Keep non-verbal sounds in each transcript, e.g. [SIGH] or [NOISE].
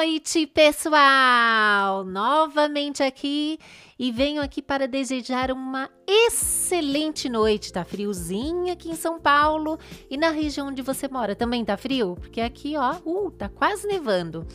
noite, pessoal! Novamente aqui e venho aqui para desejar uma excelente noite. Tá friozinho aqui em São Paulo e na região onde você mora também tá frio? Porque aqui, ó, uh, tá quase nevando.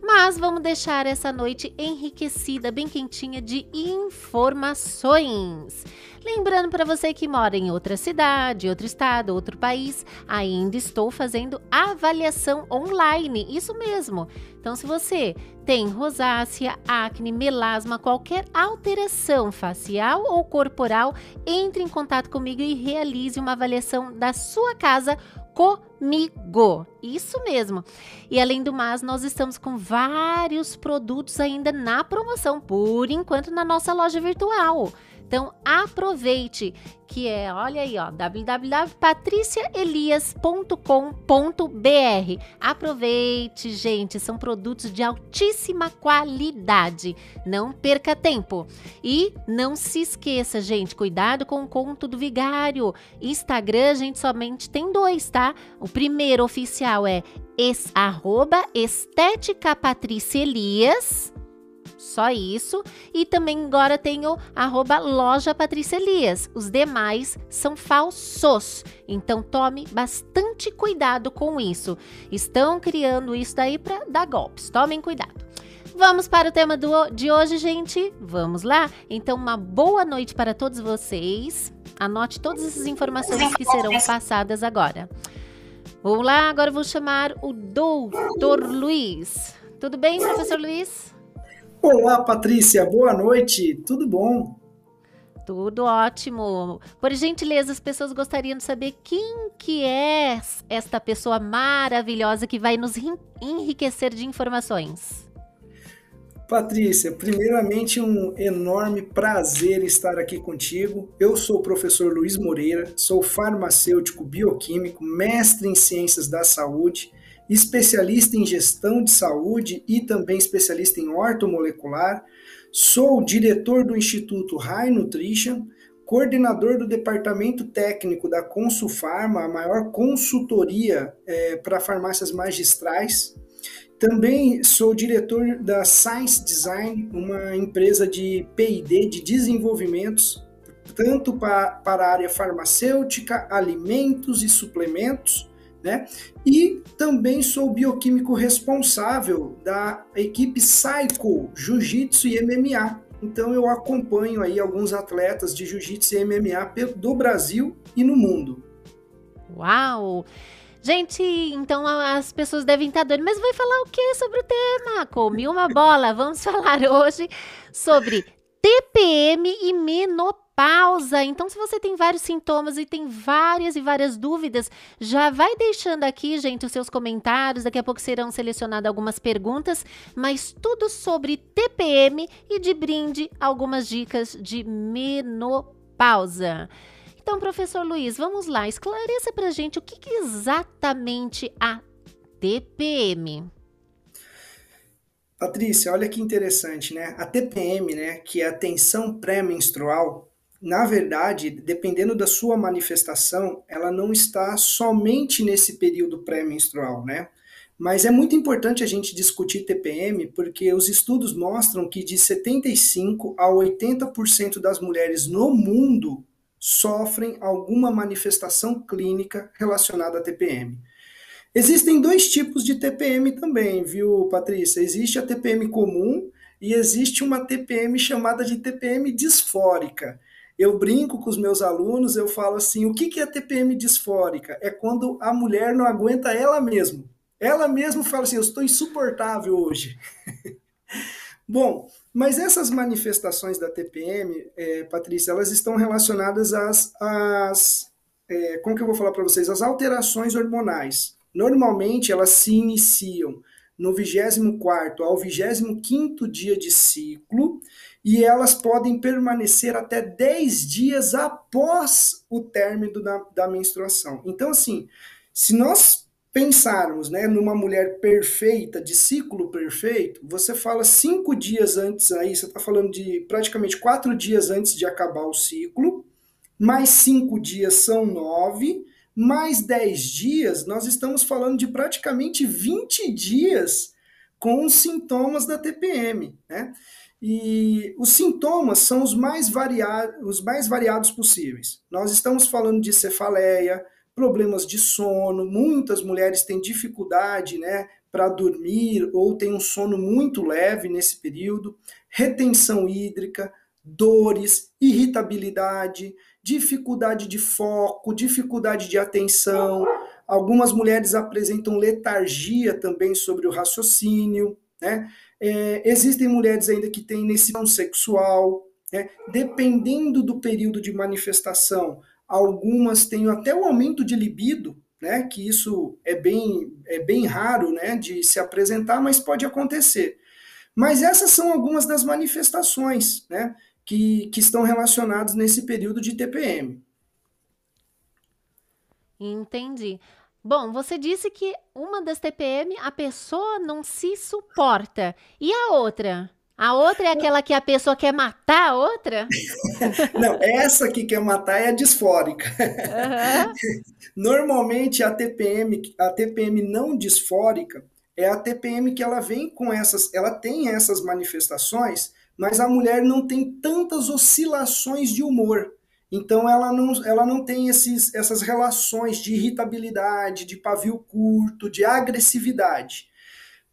Mas vamos deixar essa noite enriquecida, bem quentinha de informações. Lembrando para você que mora em outra cidade, outro estado, outro país, ainda estou fazendo avaliação online. Isso mesmo. Então, se você tem rosácea, acne, melasma, qualquer alteração facial ou corporal, entre em contato comigo e realize uma avaliação da sua casa comigo. Isso mesmo. E além do mais, nós estamos com vários produtos ainda na promoção, por enquanto na nossa loja virtual. Então aproveite, que é, olha aí, ó, www.patriciaelias.com.br. Aproveite, gente, são produtos de altíssima qualidade. Não perca tempo. E não se esqueça, gente, cuidado com o conto do vigário. Instagram, gente, somente tem dois, tá? O primeiro oficial é es, arroba estética Patrícia Elias só isso. E também agora tenho arroba loja Patrícia Elias. Os demais são falsos. Então tome bastante cuidado com isso. Estão criando isso daí para dar golpes. Tomem cuidado. Vamos para o tema do, de hoje, gente? Vamos lá? Então, uma boa noite para todos vocês. Anote todas essas informações que serão passadas agora. Vamos lá, agora vou chamar o doutor Luiz. Tudo bem, professor Luiz? Olá, Patrícia, boa noite, tudo bom? Tudo ótimo. Por gentileza, as pessoas gostariam de saber quem que é esta pessoa maravilhosa que vai nos enriquecer de informações. Patrícia, primeiramente um enorme prazer estar aqui contigo. Eu sou o professor Luiz Moreira, sou farmacêutico bioquímico, mestre em ciências da saúde especialista em gestão de saúde e também especialista em ortomolecular. Sou diretor do Instituto High Nutrition, coordenador do departamento técnico da Consulfarma, a maior consultoria é, para farmácias magistrais. Também sou diretor da Science Design, uma empresa de PD, de desenvolvimentos, tanto para, para a área farmacêutica, alimentos e suplementos, né? E também sou bioquímico responsável da equipe Psycho Jiu-Jitsu e MMA. Então eu acompanho aí alguns atletas de Jiu-Jitsu e MMA do Brasil e no mundo. Uau! Gente, então as pessoas devem estar doidas, mas vai falar o que sobre o tema? Comi uma bola. Vamos [LAUGHS] falar hoje sobre TPM e menopausa pausa. Então, se você tem vários sintomas e tem várias e várias dúvidas, já vai deixando aqui, gente, os seus comentários. Daqui a pouco serão selecionadas algumas perguntas, mas tudo sobre TPM e de brinde algumas dicas de menopausa. Então, professor Luiz, vamos lá, esclareça pra gente o que, que exatamente a TPM. Patrícia, olha que interessante, né? A TPM, né, que é a tensão pré-menstrual, na verdade, dependendo da sua manifestação, ela não está somente nesse período pré-menstrual, né? Mas é muito importante a gente discutir TPM porque os estudos mostram que de 75 a 80% das mulheres no mundo sofrem alguma manifestação clínica relacionada a TPM. Existem dois tipos de TPM também, viu, Patrícia? Existe a TPM comum e existe uma TPM chamada de TPM disfórica. Eu brinco com os meus alunos, eu falo assim: o que é TPM disfórica? É quando a mulher não aguenta ela mesma. Ela mesma fala assim: eu estou insuportável hoje. [LAUGHS] Bom, mas essas manifestações da TPM, é, Patrícia, elas estão relacionadas às, às é, como que eu vou falar para vocês? As alterações hormonais. Normalmente elas se iniciam no 24 ao 25 dia de ciclo e elas podem permanecer até 10 dias após o término da, da menstruação. Então, assim, se nós pensarmos né, numa mulher perfeita, de ciclo perfeito, você fala cinco dias antes aí, você está falando de praticamente quatro dias antes de acabar o ciclo, mais cinco dias são nove, mais dez dias, nós estamos falando de praticamente 20 dias com os sintomas da TPM, né? E os sintomas são os mais, variados, os mais variados possíveis. Nós estamos falando de cefaleia, problemas de sono, muitas mulheres têm dificuldade né, para dormir ou têm um sono muito leve nesse período, retenção hídrica, dores, irritabilidade, dificuldade de foco, dificuldade de atenção. Algumas mulheres apresentam letargia também sobre o raciocínio, né? É, existem mulheres ainda que têm iniciação sexual, né? dependendo do período de manifestação, algumas têm até o aumento de libido, né? que isso é bem, é bem raro né? de se apresentar, mas pode acontecer. Mas essas são algumas das manifestações né? que, que estão relacionadas nesse período de TPM. Entendi. Bom, você disse que uma das TPM a pessoa não se suporta. E a outra? A outra é aquela que a pessoa quer matar a outra? [LAUGHS] não, essa que quer matar é a disfórica. Uhum. [LAUGHS] Normalmente a TPM, a TPM não disfórica é a TPM que ela vem com essas, ela tem essas manifestações, mas a mulher não tem tantas oscilações de humor. Então ela não, ela não tem esses, essas relações de irritabilidade, de pavio curto, de agressividade.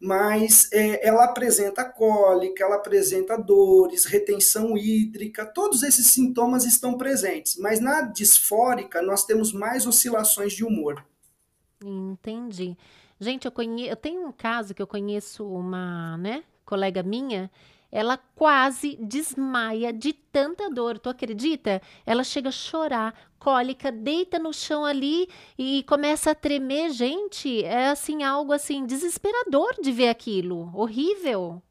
Mas é, ela apresenta cólica, ela apresenta dores, retenção hídrica, todos esses sintomas estão presentes. Mas na disfórica nós temos mais oscilações de humor. Entendi. Gente, eu, conhe... eu tenho um caso que eu conheço uma né, colega minha ela quase desmaia de tanta dor. Tu acredita? Ela chega a chorar, cólica, deita no chão ali e começa a tremer. Gente, é assim algo assim desesperador de ver aquilo. Horrível.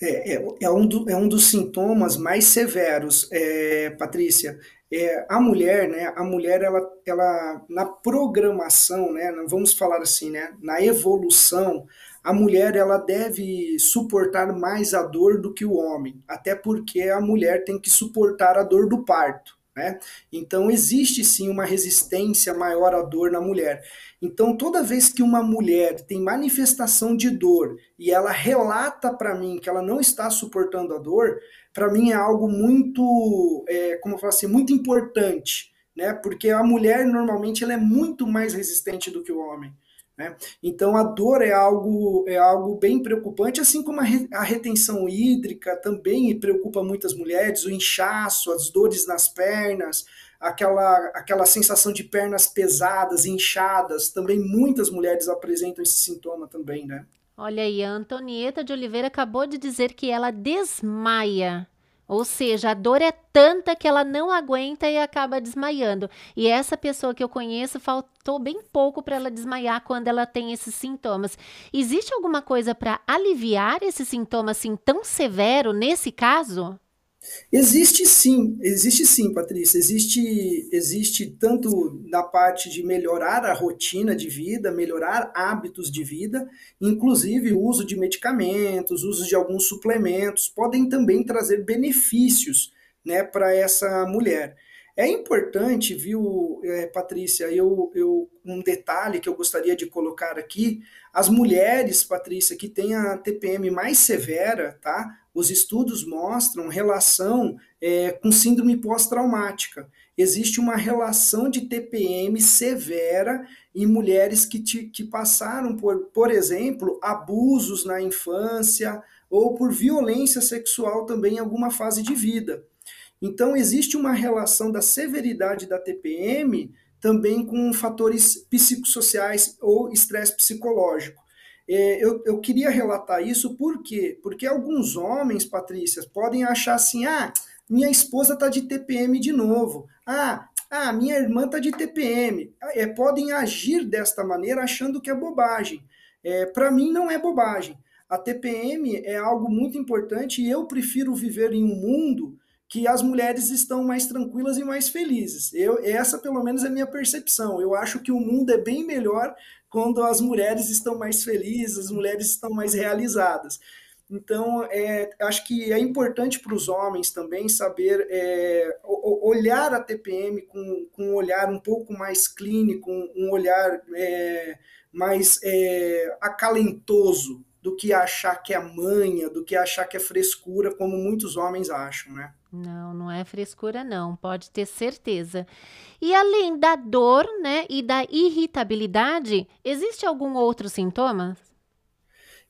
É, é, é, um, do, é um dos sintomas mais severos, é, Patrícia. É, a mulher, né? A mulher, ela, ela na programação, né? Vamos falar assim, né? Na evolução, a mulher ela deve suportar mais a dor do que o homem, até porque a mulher tem que suportar a dor do parto. Né? Então existe sim uma resistência maior à dor na mulher. Então toda vez que uma mulher tem manifestação de dor e ela relata para mim que ela não está suportando a dor, para mim é algo muito, é, como eu falo assim, muito importante, né? Porque a mulher normalmente ela é muito mais resistente do que o homem. Né? Então a dor é algo, é algo bem preocupante, assim como a, re, a retenção hídrica também preocupa muitas mulheres, o inchaço, as dores nas pernas, aquela, aquela sensação de pernas pesadas, inchadas, também muitas mulheres apresentam esse sintoma também, né? Olha aí, a Antonieta de Oliveira acabou de dizer que ela desmaia ou seja, a dor é tanta que ela não aguenta e acaba desmaiando. E essa pessoa que eu conheço faltou bem pouco para ela desmaiar quando ela tem esses sintomas. Existe alguma coisa para aliviar esse sintoma assim tão severo nesse caso? Existe sim, existe sim, Patrícia. Existe, existe tanto na parte de melhorar a rotina de vida, melhorar hábitos de vida, inclusive o uso de medicamentos, uso de alguns suplementos, podem também trazer benefícios né, para essa mulher. É importante, viu, é, Patrícia, eu, eu, um detalhe que eu gostaria de colocar aqui, as mulheres, Patrícia, que têm a TPM mais severa, tá? Os estudos mostram relação é, com síndrome pós-traumática. Existe uma relação de TPM severa em mulheres que, te, que passaram por, por exemplo, abusos na infância ou por violência sexual também em alguma fase de vida. Então, existe uma relação da severidade da TPM também com fatores psicossociais ou estresse psicológico. É, eu, eu queria relatar isso por quê? Porque alguns homens, Patrícia, podem achar assim: ah, minha esposa está de TPM de novo. Ah, ah, minha irmã está de TPM. É, podem agir desta maneira achando que é bobagem. É, Para mim, não é bobagem. A TPM é algo muito importante e eu prefiro viver em um mundo que as mulheres estão mais tranquilas e mais felizes. Eu, essa, pelo menos, é a minha percepção. Eu acho que o mundo é bem melhor quando as mulheres estão mais felizes, as mulheres estão mais realizadas. Então, é, acho que é importante para os homens também saber é, olhar a TPM com, com, um olhar um pouco mais clínico, um olhar é, mais é, acalentoso, do que achar que é manha, do que achar que é frescura, como muitos homens acham, né? Não, não é frescura, não, pode ter certeza. E além da dor, né, e da irritabilidade, existe algum outro sintoma?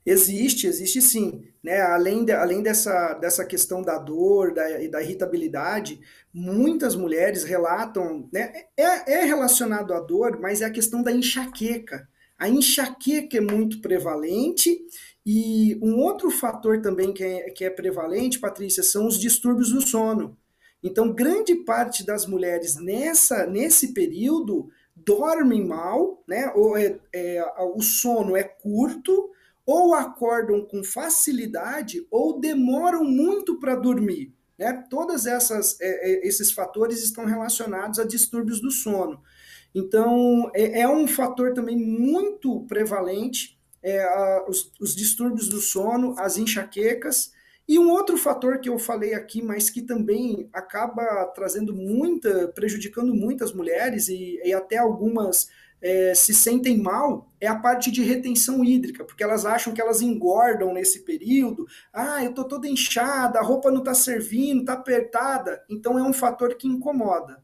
Existe, existe sim. Né? Além, de, além dessa, dessa questão da dor da, e da irritabilidade, muitas mulheres relatam, né? é, é relacionado à dor, mas é a questão da enxaqueca. A enxaqueca é muito prevalente e um outro fator também que é, que é prevalente, Patrícia, são os distúrbios do sono. Então, grande parte das mulheres nessa, nesse período dormem mal, né? Ou é, é, o sono é curto, ou acordam com facilidade ou demoram muito para dormir. Né? Todos é, é, esses fatores estão relacionados a distúrbios do sono. Então, é, é um fator também muito prevalente é, a, os, os distúrbios do sono, as enxaquecas. E um outro fator que eu falei aqui, mas que também acaba trazendo muita, prejudicando muitas mulheres e, e até algumas é, se sentem mal é a parte de retenção hídrica, porque elas acham que elas engordam nesse período. Ah, eu tô toda inchada, a roupa não tá servindo, tá apertada. Então é um fator que incomoda.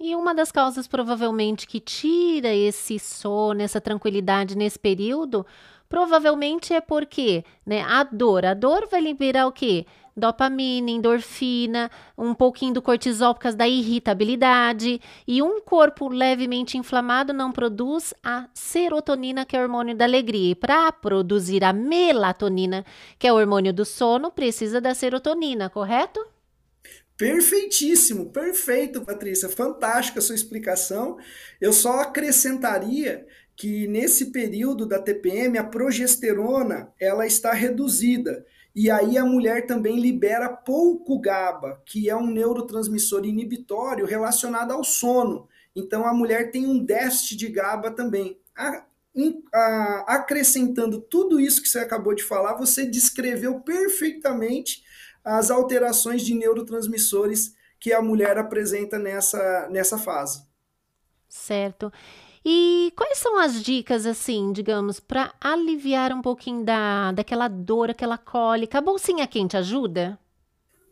E uma das causas provavelmente que tira esse sono, essa tranquilidade nesse período, provavelmente é porque, né, a dor, a dor vai liberar o quê? dopamina, endorfina, um pouquinho do cortisol por causa da irritabilidade. E um corpo levemente inflamado não produz a serotonina, que é o hormônio da alegria. E para produzir a melatonina, que é o hormônio do sono, precisa da serotonina, correto? Perfeitíssimo, perfeito, Patrícia. Fantástica a sua explicação. Eu só acrescentaria que nesse período da TPM a progesterona ela está reduzida. E aí a mulher também libera pouco GABA, que é um neurotransmissor inibitório relacionado ao sono. Então a mulher tem um déficit de GABA também. A, a, acrescentando tudo isso que você acabou de falar, você descreveu perfeitamente as alterações de neurotransmissores que a mulher apresenta nessa, nessa fase. Certo. E quais são as dicas, assim, digamos, para aliviar um pouquinho da, daquela dor, aquela cólica? A bolsinha quente ajuda?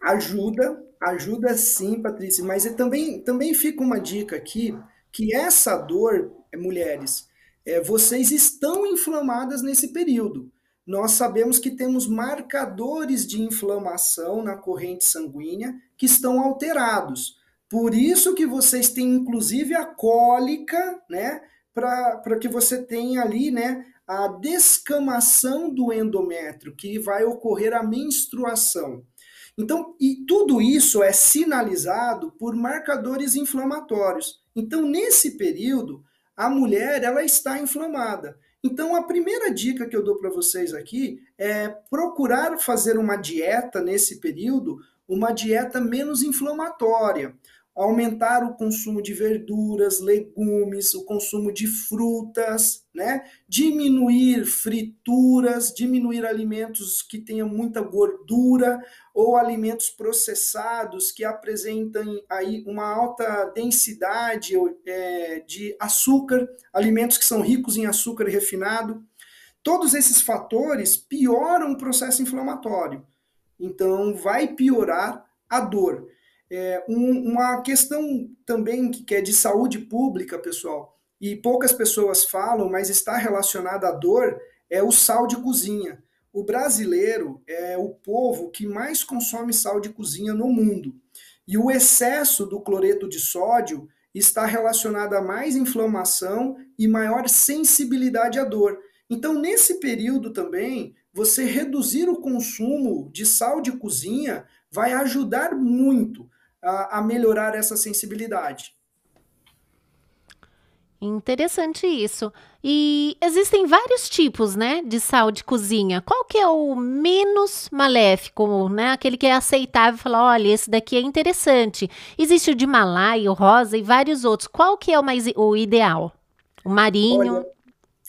Ajuda, ajuda sim, Patrícia, mas também, também fica uma dica aqui, que essa dor, é, mulheres, é, vocês estão inflamadas nesse período. Nós sabemos que temos marcadores de inflamação na corrente sanguínea que estão alterados. Por isso que vocês têm, inclusive, a cólica, né? Para que você tenha ali, né? A descamação do endométrio, que vai ocorrer a menstruação. Então, e tudo isso é sinalizado por marcadores inflamatórios. Então, nesse período, a mulher ela está inflamada. Então, a primeira dica que eu dou para vocês aqui é procurar fazer uma dieta nesse período, uma dieta menos inflamatória aumentar o consumo de verduras, legumes, o consumo de frutas, né? Diminuir frituras, diminuir alimentos que tenham muita gordura ou alimentos processados que apresentem aí uma alta densidade é, de açúcar, alimentos que são ricos em açúcar refinado. Todos esses fatores pioram o processo inflamatório. Então, vai piorar a dor. É, um, uma questão também que, que é de saúde pública, pessoal, e poucas pessoas falam, mas está relacionada à dor, é o sal de cozinha. O brasileiro é o povo que mais consome sal de cozinha no mundo. E o excesso do cloreto de sódio está relacionado a mais inflamação e maior sensibilidade à dor. Então, nesse período também, você reduzir o consumo de sal de cozinha vai ajudar muito a, a melhorar essa sensibilidade. Interessante isso. E existem vários tipos, né, de sal de cozinha. Qual que é o menos maléfico, né? Aquele que é aceitável, falar, olha, esse daqui é interessante. Existe o de Himalaia, o rosa e vários outros. Qual que é o mais o ideal? O marinho? Olha,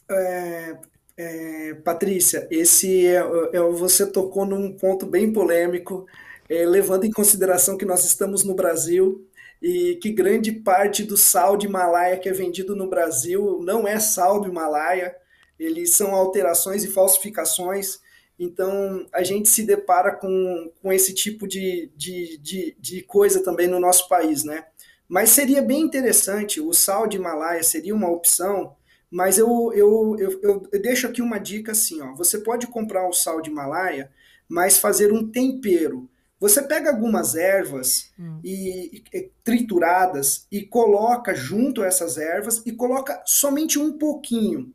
é, é, Patrícia, esse é, é, você tocou num ponto bem polêmico é, levando em consideração que nós estamos no Brasil e que grande parte do sal de Himalaia que é vendido no Brasil não é sal do Himalaia, eles são alterações e falsificações. Então, a gente se depara com, com esse tipo de, de, de, de coisa também no nosso país, né? Mas seria bem interessante, o sal de Himalaia seria uma opção, mas eu, eu, eu, eu, deixo aqui uma dica assim, ó. Você pode comprar o sal de Himalaia, mas fazer um tempero. Você pega algumas ervas hum. e, e, trituradas e coloca junto a essas ervas e coloca somente um pouquinho.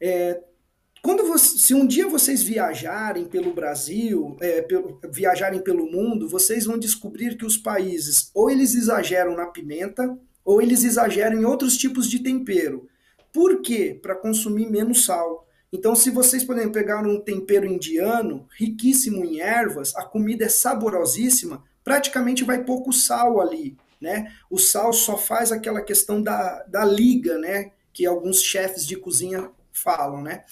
É, quando você, se um dia vocês viajarem pelo Brasil, é, pelo, viajarem pelo mundo, vocês vão descobrir que os países ou eles exageram na pimenta ou eles exageram em outros tipos de tempero. Por quê? Para consumir menos sal. Então, se vocês, exemplo, pegar um tempero indiano, riquíssimo em ervas, a comida é saborosíssima, praticamente vai pouco sal ali, né? O sal só faz aquela questão da, da liga, né? Que alguns chefes de cozinha falam, né?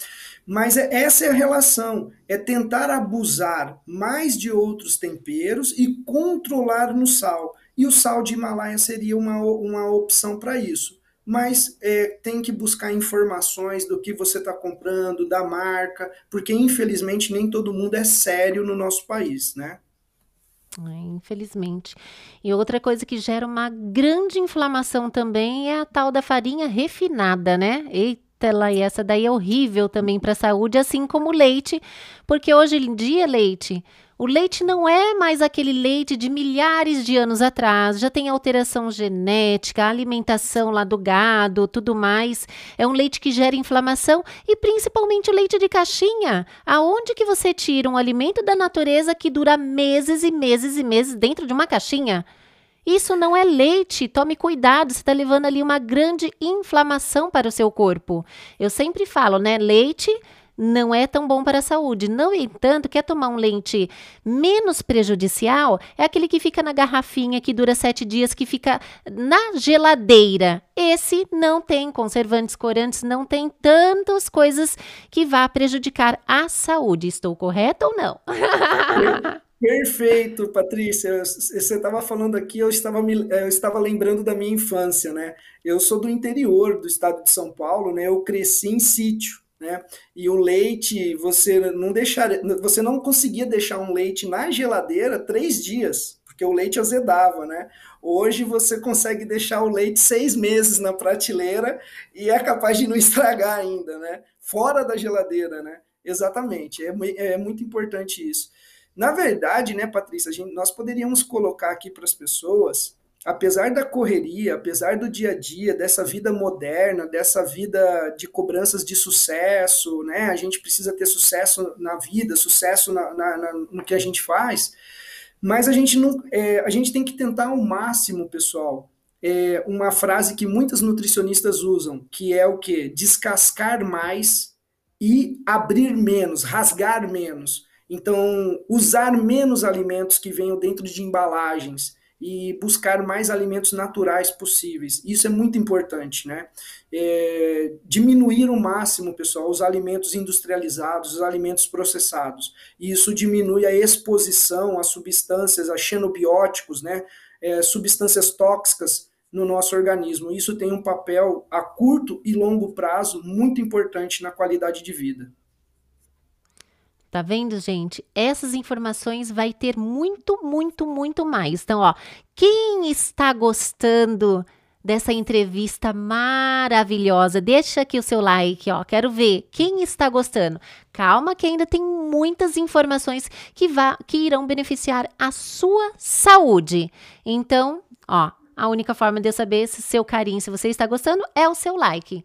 Mas é, essa é a relação, é tentar abusar mais de outros temperos e controlar no sal. E o sal de Himalaia seria uma, uma opção para isso mas é, tem que buscar informações do que você está comprando, da marca, porque infelizmente nem todo mundo é sério no nosso país, né? É, infelizmente. E outra coisa que gera uma grande inflamação também é a tal da farinha refinada, né? Eita, lá, e essa daí é horrível também para a saúde, assim como o leite, porque hoje em dia, leite, o leite não é mais aquele leite de milhares de anos atrás, já tem alteração genética, alimentação lá do gado, tudo mais. É um leite que gera inflamação e principalmente o leite de caixinha. Aonde que você tira um alimento da natureza que dura meses e meses e meses dentro de uma caixinha? Isso não é leite, tome cuidado, você está levando ali uma grande inflamação para o seu corpo. Eu sempre falo, né? Leite não é tão bom para a saúde. No entanto, quer tomar um leite menos prejudicial? É aquele que fica na garrafinha, que dura sete dias, que fica na geladeira. Esse não tem conservantes, corantes, não tem tantas coisas que vá prejudicar a saúde. Estou correta ou não? [LAUGHS] Perfeito, Patrícia. Você estava falando aqui, eu estava, me, eu estava lembrando da minha infância, né? Eu sou do interior do estado de São Paulo, né? Eu cresci em sítio né? E o leite, você não deixaria, você não conseguia deixar um leite na geladeira três dias, porque o leite azedava, né? Hoje você consegue deixar o leite seis meses na prateleira e é capaz de não [LAUGHS] estragar ainda, né? Fora da geladeira, né? Exatamente, é, é muito importante isso. Na verdade, né, Patrícia, gente, nós poderíamos colocar aqui para as pessoas apesar da correria, apesar do dia a dia, dessa vida moderna, dessa vida de cobranças de sucesso, né? A gente precisa ter sucesso na vida, sucesso na, na, na, no que a gente faz, mas a gente não, é, a gente tem que tentar ao máximo, pessoal. É uma frase que muitas nutricionistas usam, que é o que descascar mais e abrir menos, rasgar menos. Então, usar menos alimentos que venham dentro de embalagens e buscar mais alimentos naturais possíveis. Isso é muito importante, né? É, diminuir o máximo, pessoal, os alimentos industrializados, os alimentos processados. Isso diminui a exposição a substâncias, a xenobióticos, né? É, substâncias tóxicas no nosso organismo. Isso tem um papel a curto e longo prazo muito importante na qualidade de vida. Tá vendo, gente? Essas informações vai ter muito, muito, muito mais. Então, ó, quem está gostando dessa entrevista maravilhosa, deixa aqui o seu like, ó. Quero ver quem está gostando. Calma que ainda tem muitas informações que vá que irão beneficiar a sua saúde. Então, ó, a única forma de eu saber se seu carinho, se você está gostando, é o seu like.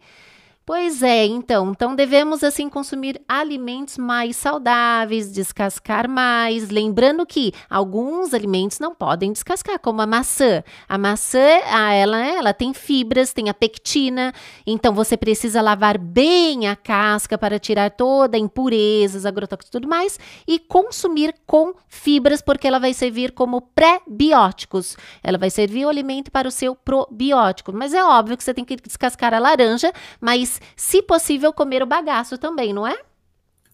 Pois é, então, então devemos assim consumir alimentos mais saudáveis, descascar mais, lembrando que alguns alimentos não podem descascar, como a maçã. A maçã, ela, ela tem fibras, tem a pectina, então você precisa lavar bem a casca para tirar toda a impurezas, agrotóxicos e tudo mais e consumir com fibras, porque ela vai servir como pré-bióticos. Ela vai servir o alimento para o seu probiótico. Mas é óbvio que você tem que descascar a laranja, mas se possível, comer o bagaço também, não é?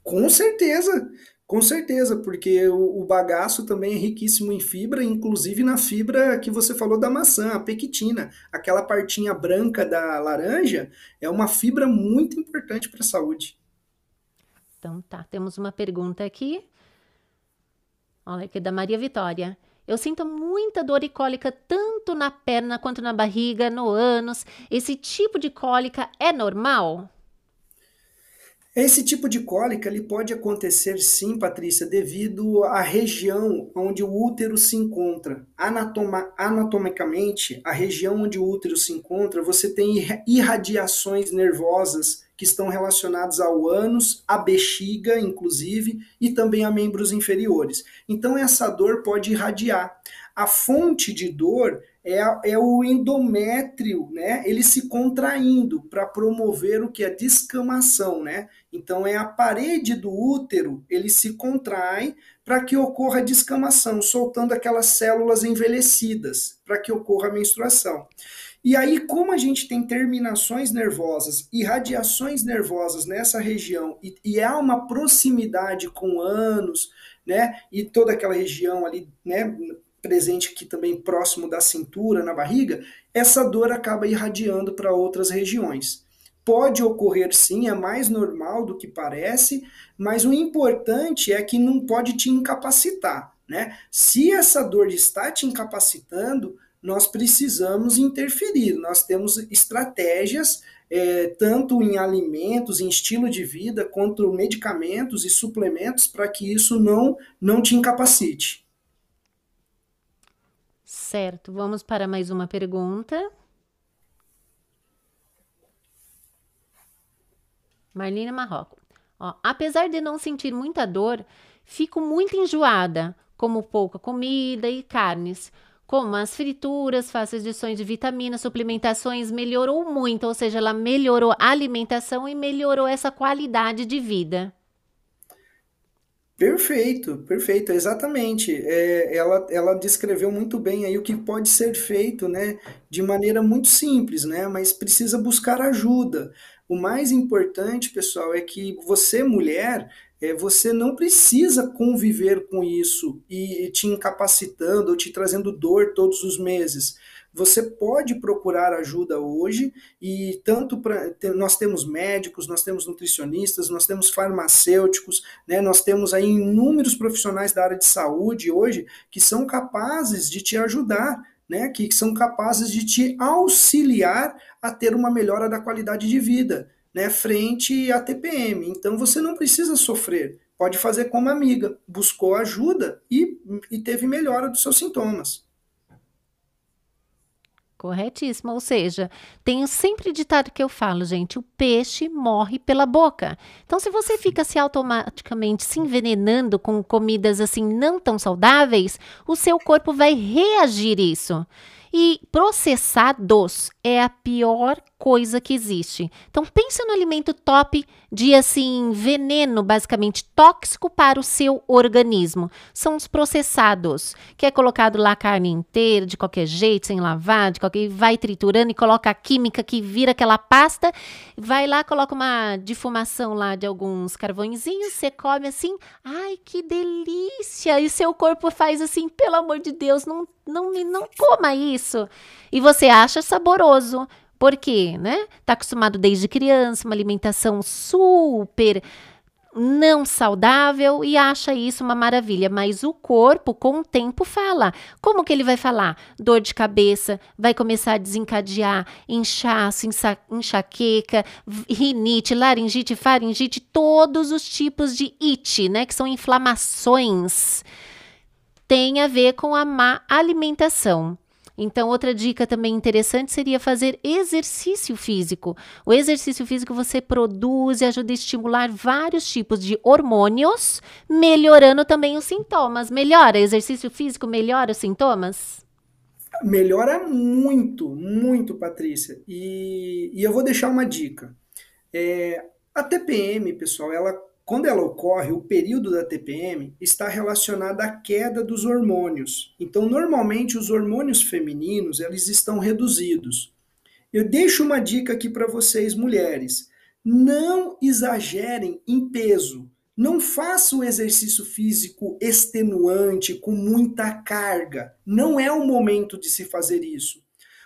Com certeza, com certeza, porque o, o, bagaço também é riquíssimo em fibra, inclusive na fibra que você falou da maçã, a pectina. Aquela partinha branca da laranja é uma fibra muito importante para a saúde. Então tá, temos uma pergunta aqui. Olha aqui da Maria Vitória. Eu sinto muita dor e cólica tanto na perna quanto na barriga, no ânus. Esse tipo de cólica é normal? Esse tipo de cólica ele pode acontecer sim, Patrícia, devido à região onde o útero se encontra. Anatoma, anatomicamente, a região onde o útero se encontra, você tem irradiações nervosas que estão relacionadas ao ânus, à bexiga, inclusive, e também a membros inferiores. Então, essa dor pode irradiar. A fonte de dor é, é o endométrio, né? Ele se contraindo para promover o que é descamação, né? Então é a parede do útero, ele se contrai para que ocorra a descamação, soltando aquelas células envelhecidas, para que ocorra a menstruação. E aí, como a gente tem terminações nervosas e radiações nervosas nessa região, e, e há uma proximidade com ânus, né? E toda aquela região ali, né? presente aqui também próximo da cintura, na barriga, essa dor acaba irradiando para outras regiões. Pode ocorrer sim, é mais normal do que parece, mas o importante é que não pode te incapacitar. Né? Se essa dor está te incapacitando, nós precisamos interferir. Nós temos estratégias, é, tanto em alimentos, em estilo de vida, quanto medicamentos e suplementos, para que isso não, não te incapacite. Certo, vamos para mais uma pergunta. Marlene Marroco. Ó, apesar de não sentir muita dor, fico muito enjoada, como pouca comida e carnes. Como as frituras, faço adições de vitaminas, suplementações, melhorou muito, ou seja, ela melhorou a alimentação e melhorou essa qualidade de vida. Perfeito, perfeito, exatamente. É, ela, ela descreveu muito bem aí o que pode ser feito, né, de maneira muito simples, né, mas precisa buscar ajuda. O mais importante, pessoal, é que você, mulher, é, você não precisa conviver com isso e te incapacitando ou te trazendo dor todos os meses. Você pode procurar ajuda hoje e tanto para nós temos médicos, nós temos nutricionistas, nós temos farmacêuticos, né, nós temos aí inúmeros profissionais da área de saúde hoje que são capazes de te ajudar, né, que são capazes de te auxiliar a ter uma melhora da qualidade de vida, né, frente à TPM. Então você não precisa sofrer, pode fazer como amiga, buscou ajuda e, e teve melhora dos seus sintomas. Corretíssimo. Ou seja, tenho sempre ditado que eu falo, gente: o peixe morre pela boca. Então, se você fica se automaticamente se envenenando com comidas assim não tão saudáveis, o seu corpo vai reagir isso. E processados é a pior coisa que existe. Então pensa no alimento top de assim veneno, basicamente tóxico para o seu organismo. São os processados, que é colocado lá carne inteira de qualquer jeito, sem lavar, de qualquer vai triturando e coloca a química que vira aquela pasta, vai lá coloca uma defumação lá de alguns carvõezinhos, você come assim, ai que delícia! E seu corpo faz assim, pelo amor de Deus, não não não coma isso. E você acha saboroso, porque, né? Tá acostumado desde criança, uma alimentação super não saudável e acha isso uma maravilha, mas o corpo com o tempo fala. Como que ele vai falar? Dor de cabeça, vai começar a desencadear inchaço, enxaqueca, rinite, laringite, faringite, todos os tipos de it, né, que são inflamações. Tem a ver com a má alimentação. Então, outra dica também interessante seria fazer exercício físico. O exercício físico você produz e ajuda a estimular vários tipos de hormônios, melhorando também os sintomas. Melhora exercício físico, melhora os sintomas? Melhora muito, muito, Patrícia. E, e eu vou deixar uma dica. É, a TPM, pessoal, ela quando ela ocorre, o período da TPM está relacionado à queda dos hormônios. Então, normalmente, os hormônios femininos eles estão reduzidos. Eu deixo uma dica aqui para vocês, mulheres. Não exagerem em peso. Não faça o exercício físico extenuante, com muita carga. Não é o momento de se fazer isso.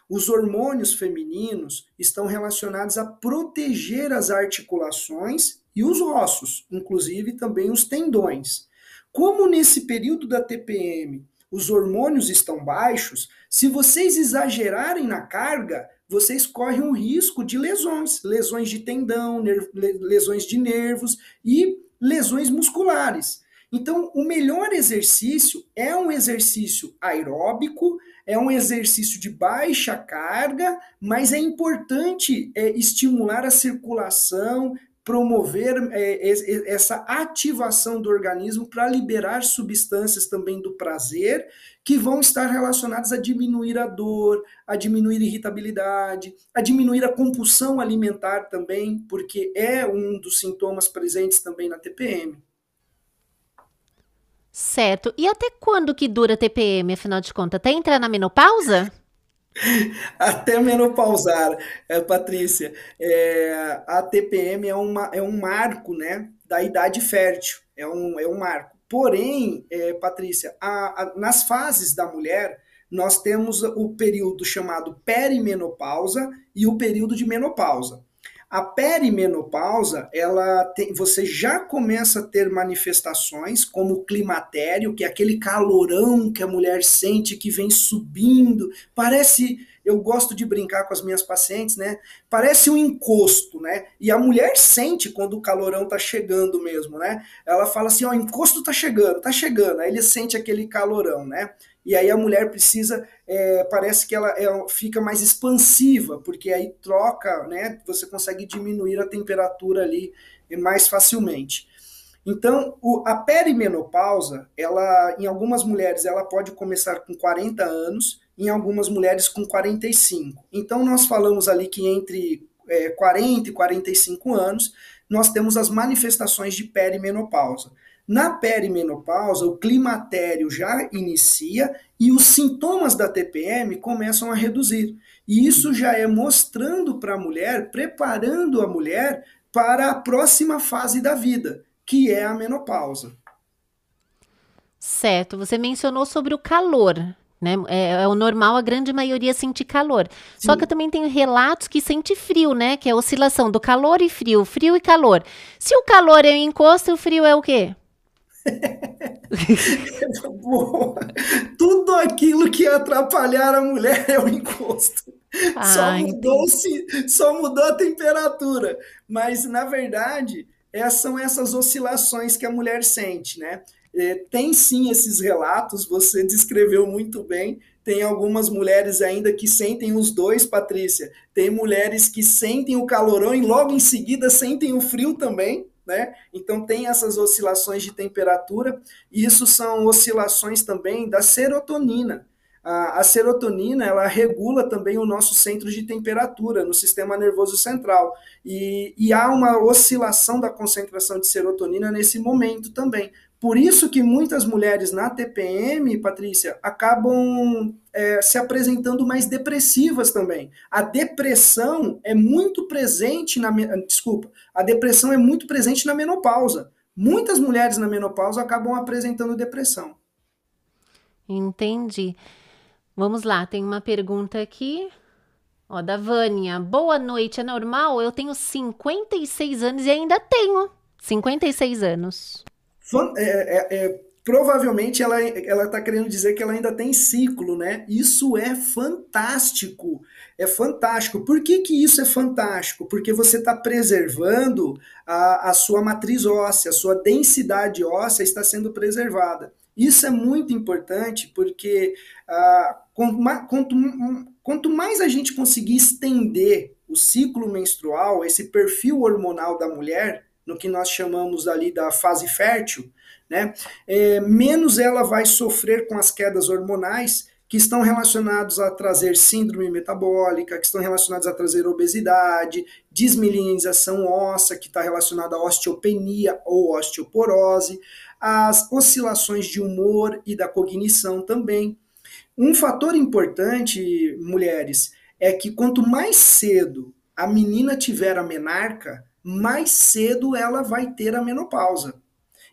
Os hormônios femininos estão relacionados a proteger as articulações e os ossos, inclusive também os tendões. Como nesse período da TPM os hormônios estão baixos, se vocês exagerarem na carga, vocês correm um risco de lesões, lesões de tendão, lesões de nervos e lesões musculares. Então, o melhor exercício é um exercício aeróbico, é um exercício de baixa carga, mas é importante é, estimular a circulação, promover é, essa ativação do organismo para liberar substâncias também do prazer que vão estar relacionadas a diminuir a dor, a diminuir a irritabilidade, a diminuir a compulsão alimentar também, porque é um dos sintomas presentes também na TPM. Certo. E até quando que dura a TPM, afinal de contas? Até entrar na menopausa? [LAUGHS] Até menopausar, é, Patrícia. É, a TPM é, uma, é um marco né, da idade fértil, é um, é um marco. Porém, é, Patrícia, a, a, nas fases da mulher, nós temos o período chamado perimenopausa e o período de menopausa. A perimenopausa, ela tem, você já começa a ter manifestações como o climatério, que é aquele calorão que a mulher sente que vem subindo, parece, eu gosto de brincar com as minhas pacientes, né? Parece um encosto, né? E a mulher sente quando o calorão tá chegando mesmo, né? Ela fala assim, ó, encosto tá chegando, tá chegando. Aí ele sente aquele calorão, né? E aí a mulher precisa, é, parece que ela é, fica mais expansiva, porque aí troca, né? Você consegue diminuir a temperatura ali mais facilmente. Então, o, a perimenopausa, ela, em algumas mulheres, ela pode começar com 40 anos, em algumas mulheres com 45. Então, nós falamos ali que entre é, 40 e 45 anos, nós temos as manifestações de perimenopausa. Na perimenopausa, o climatério já inicia e os sintomas da TPM começam a reduzir. E isso já é mostrando para a mulher, preparando a mulher para a próxima fase da vida, que é a menopausa. Certo, você mencionou sobre o calor, né? É, é, o normal a grande maioria sentir calor. Sim. Só que eu também tenho relatos que sente frio, né? Que é a oscilação do calor e frio, frio e calor. Se o calor é o encosto, o frio é o quê? [LAUGHS] Tudo aquilo que ia atrapalhar a mulher é o encosto. Ah, só mudou só mudou a temperatura. Mas, na verdade, é, são essas oscilações que a mulher sente, né? É, tem sim esses relatos, você descreveu muito bem. Tem algumas mulheres ainda que sentem os dois, Patrícia. Tem mulheres que sentem o calorão e logo em seguida sentem o frio também né? Então tem essas oscilações de temperatura, e isso são oscilações também da serotonina. A, a serotonina ela regula também o nosso centro de temperatura no sistema nervoso central. E, e há uma oscilação da concentração de serotonina nesse momento também. Por isso que muitas mulheres na TPM, Patrícia, acabam é, se apresentando mais depressivas também. A depressão é muito presente na desculpa, a depressão é muito presente na menopausa. Muitas mulheres na menopausa acabam apresentando depressão. Entendi. Vamos lá, tem uma pergunta aqui. Ó, da Vânia. Boa noite, é normal? Eu tenho 56 anos e ainda tenho 56 anos. É, é, é, provavelmente ela está querendo dizer que ela ainda tem ciclo, né? Isso é fantástico. É fantástico. Por que, que isso é fantástico? Porque você está preservando a, a sua matriz óssea, a sua densidade óssea está sendo preservada. Isso é muito importante porque ah, quanto, quanto mais a gente conseguir estender o ciclo menstrual, esse perfil hormonal da mulher, no que nós chamamos ali da fase fértil, né, é, menos ela vai sofrer com as quedas hormonais que estão relacionados a trazer síndrome metabólica, que estão relacionados a trazer obesidade, desmilinização óssea, que está relacionada à osteopenia ou osteoporose, as oscilações de humor e da cognição também. Um fator importante, mulheres, é que quanto mais cedo a menina tiver a menarca, mais cedo ela vai ter a menopausa.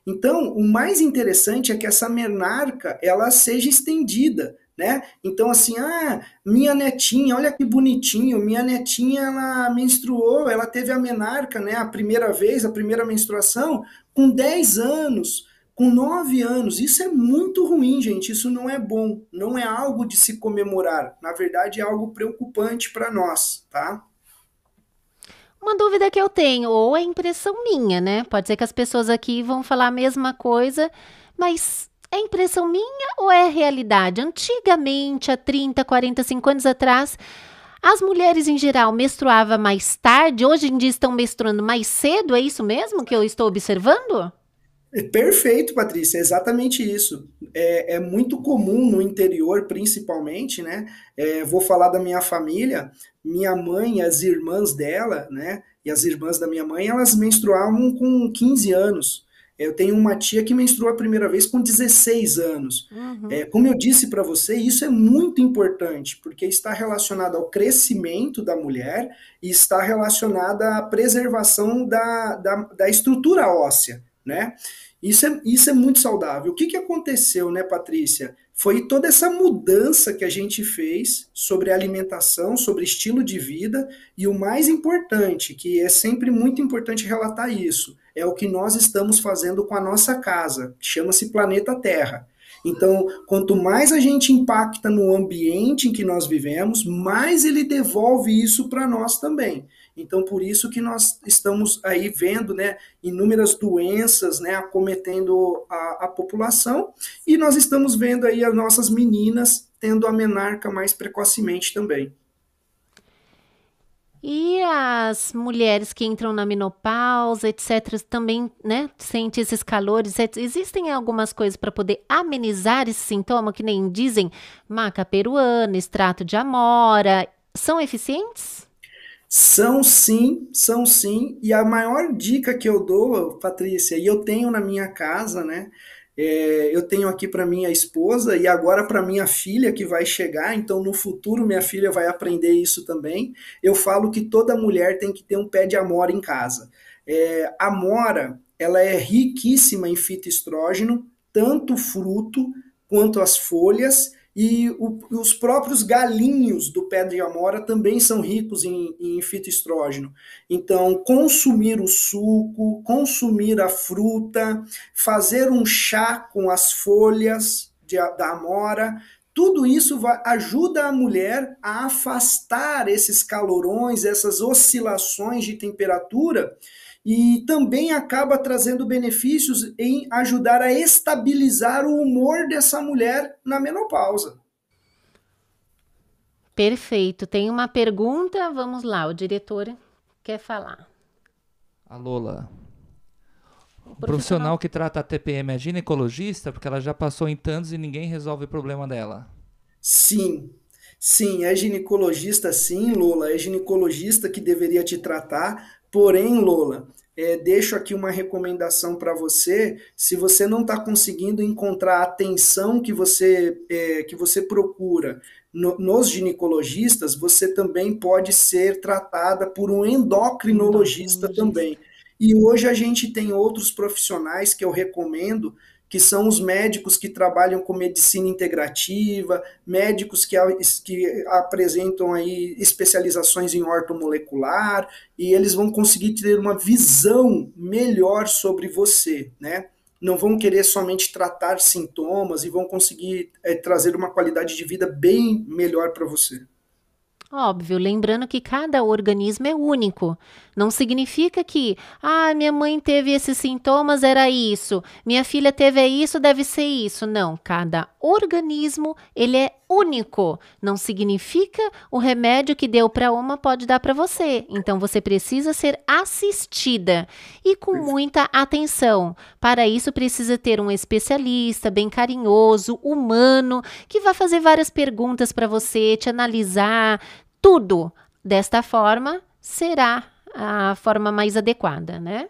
Então, o mais interessante é que essa menarca ela seja estendida, né? Então, assim, ah, minha netinha, olha que bonitinho, minha netinha, ela menstruou, ela teve a menarca, né, a primeira vez, a primeira menstruação, com 10 anos, com 9 anos. Isso é muito ruim, gente, isso não é bom, não é algo de se comemorar, na verdade é algo preocupante para nós, tá? Uma dúvida que eu tenho, ou é impressão minha, né? Pode ser que as pessoas aqui vão falar a mesma coisa, mas é impressão minha ou é realidade? Antigamente, há 30, 40, 50 anos atrás, as mulheres em geral menstruavam mais tarde, hoje em dia estão menstruando mais cedo, é isso mesmo que eu estou observando? Perfeito, Patrícia, é exatamente isso. É, é, muito comum no interior, principalmente, né? É, vou falar da minha família, minha mãe, as irmãs dela, né? E as irmãs da minha mãe, elas menstruavam com 15 anos. Eu tenho uma tia que menstruou a primeira vez com 16 anos. Uhum. É, como eu disse para você, isso é muito importante, porque está relacionado ao crescimento da mulher e está relacionado à preservação da, da, da estrutura óssea, né? Isso é, isso é muito saudável. O que, que aconteceu, né, Patrícia? Foi toda essa mudança que a gente fez sobre alimentação, sobre estilo de vida, e o mais importante, que é sempre muito importante relatar isso, é o que nós estamos fazendo com a nossa casa, que chama-se planeta Terra. Então, quanto mais a gente impacta no ambiente em que nós vivemos, mais ele devolve isso para nós também. Então, por isso que nós estamos aí vendo né, inúmeras doenças né, acometendo a, a população, e nós estamos vendo aí as nossas meninas tendo a menarca mais precocemente também. E as mulheres que entram na menopausa, etc., também, né, sentem esses calores. Existem algumas coisas para poder amenizar esse sintoma, que nem dizem maca peruana, extrato de amora. São eficientes? São sim, são sim. E a maior dica que eu dou, Patrícia, e eu tenho na minha casa, né? É, eu tenho aqui para minha esposa e agora para minha filha que vai chegar, então no futuro minha filha vai aprender isso também. Eu falo que toda mulher tem que ter um pé de amora em casa. É, amora, ela é riquíssima em fitoestrógeno, tanto fruto quanto as folhas e o, os próprios galinhos do pé de amora também são ricos em, em fitoestrógeno. Então, consumir o suco, consumir a fruta, fazer um chá com as folhas de, da amora, tudo isso vai, ajuda a mulher a afastar esses calorões, essas oscilações de temperatura e também acaba trazendo benefícios em ajudar a estabilizar o humor dessa mulher na menopausa. Perfeito. Tem uma pergunta, vamos lá, o diretor quer falar. A Lola. O profissional que trata a TPM é ginecologista, porque ela já passou em tantos e ninguém resolve o problema dela. Sim, sim, é ginecologista sim, Lola, é ginecologista que deveria te tratar, Porém, Lola, é, deixo aqui uma recomendação para você. Se você não está conseguindo encontrar a atenção que você, é, que você procura no, nos ginecologistas, você também pode ser tratada por um endocrinologista, endocrinologista. também. E hoje a gente tem outros profissionais que eu recomendo que são os médicos que trabalham com medicina integrativa, médicos que, que apresentam aí especializações em ortomolecular, e eles vão conseguir ter uma visão melhor sobre você, né? Não vão querer somente tratar sintomas e vão conseguir é, trazer uma qualidade de vida bem melhor para você. Óbvio, lembrando que cada organismo é único. Não significa que, ah, minha mãe teve esses sintomas, era isso, minha filha teve isso, deve ser isso. Não, cada organismo, ele é único. Não significa o remédio que deu para uma pode dar para você. Então você precisa ser assistida e com muita atenção. Para isso precisa ter um especialista bem carinhoso, humano, que vai fazer várias perguntas para você, te analisar, tudo. Desta forma, será a forma mais adequada, né?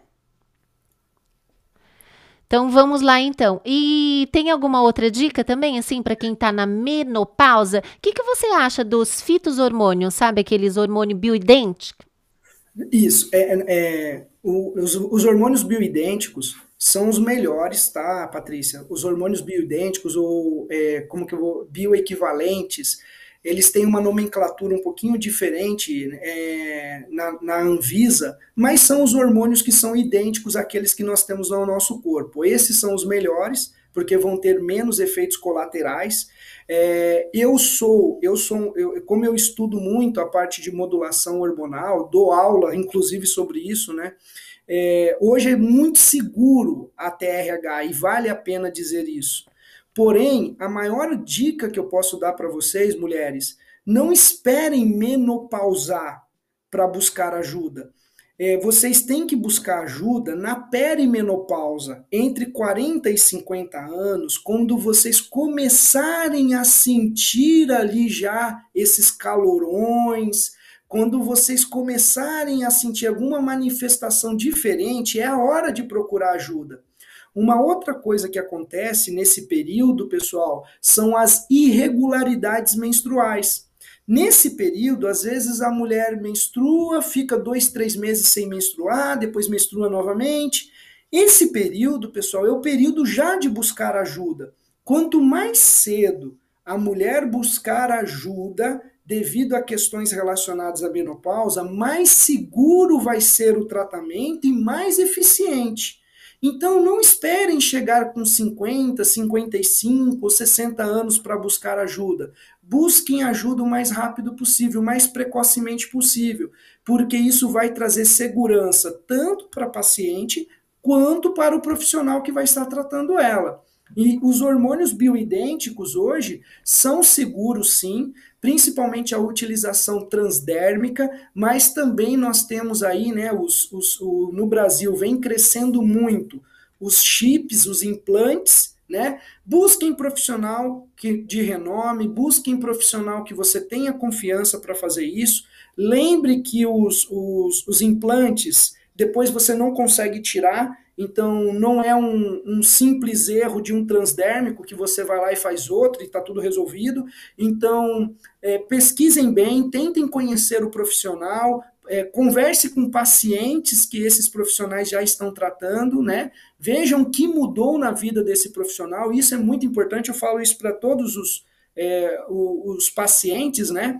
Então vamos lá então. E tem alguma outra dica também, assim, para quem está na menopausa? O que, que você acha dos fitoshormônios, sabe? Aqueles hormônios bioidênticos? Isso. É, é, o, os, os hormônios bioidênticos são os melhores, tá, Patrícia? Os hormônios bioidênticos ou é, como que eu vou, bioequivalentes, eles têm uma nomenclatura um pouquinho diferente é, na, na, Anvisa, mas são os hormônios que são idênticos àqueles que nós temos no nosso corpo. Esses são os melhores, porque vão ter menos efeitos colaterais. É, eu sou, eu sou, eu, como eu estudo muito a parte de modulação hormonal, dou aula, inclusive, sobre isso, né? É, hoje é muito seguro a TRH e vale a pena dizer isso. Porém, a maior dica que eu posso dar para vocês, mulheres, não esperem menopausar para buscar ajuda. É, vocês têm que buscar ajuda na perimenopausa, entre 40 e 50 anos, quando vocês começarem a sentir ali já esses calorões, quando vocês começarem a sentir alguma manifestação diferente, é a hora de procurar ajuda. Uma outra coisa que acontece nesse período, pessoal, são as irregularidades menstruais. Nesse período, às vezes a mulher menstrua, fica dois, três meses sem menstruar, depois menstrua novamente. Esse período, pessoal, é o período já de buscar ajuda. Quanto mais cedo a mulher buscar ajuda devido a questões relacionadas à menopausa, mais seguro vai ser o tratamento e mais eficiente. Então, não esperem chegar com 50, 55 ou 60 anos para buscar ajuda. Busquem ajuda o mais rápido possível, o mais precocemente possível, porque isso vai trazer segurança tanto para a paciente quanto para o profissional que vai estar tratando ela. E os hormônios bioidênticos hoje são seguros, sim, principalmente a utilização transdérmica, mas também nós temos aí, né, os, os, o, no Brasil vem crescendo muito os chips, os implantes, né? Busquem profissional que, de renome, busquem profissional que você tenha confiança para fazer isso. Lembre que os, os, os implantes depois você não consegue tirar, então não é um, um, simples erro de um transdérmico que você vai lá e faz outro e está tudo resolvido. Então é, pesquisem bem, tentem conhecer o profissional, é, converse com pacientes que esses profissionais já estão tratando, né? Vejam o que mudou na vida desse profissional. Isso é muito importante. Eu falo isso para todos os, é, os, os pacientes, né?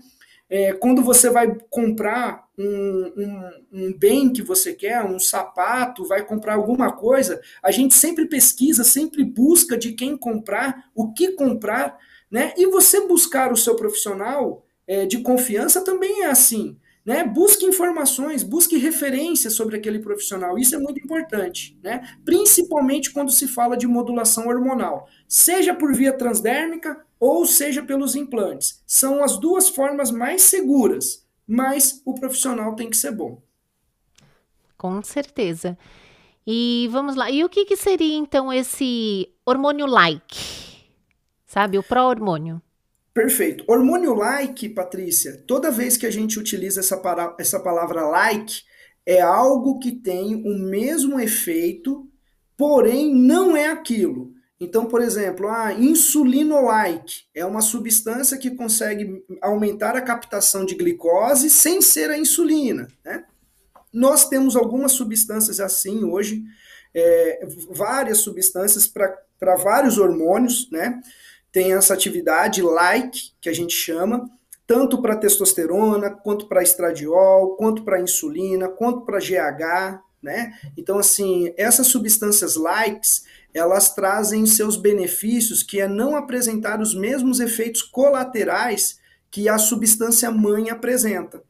É, quando você vai comprar um, um, um, bem que você quer, um sapato, vai comprar alguma coisa, a gente sempre pesquisa, sempre busca de quem comprar, o que comprar, né? E você buscar o seu profissional é, de confiança também é assim. Né? Busque informações, busque referências sobre aquele profissional. Isso é muito importante, né? principalmente quando se fala de modulação hormonal, seja por via transdérmica ou seja pelos implantes. São as duas formas mais seguras, mas o profissional tem que ser bom. Com certeza. E vamos lá. E o que, que seria então esse hormônio like? Sabe, o pró-hormônio? Perfeito. Hormônio like, Patrícia, toda vez que a gente utiliza essa, para, essa palavra like, é algo que tem o mesmo efeito, porém não é aquilo. Então, por exemplo, a insulino-like é uma substância que consegue aumentar a captação de glicose sem ser a insulina. Né? Nós temos algumas substâncias assim hoje, é, várias substâncias para vários hormônios, né? tem essa atividade like, que a gente chama, tanto para testosterona, quanto para estradiol, quanto para insulina, quanto para GH, né? Então, assim, essas substâncias likes, elas trazem seus benefícios, que é não apresentar os mesmos efeitos colaterais que a substância mãe apresenta.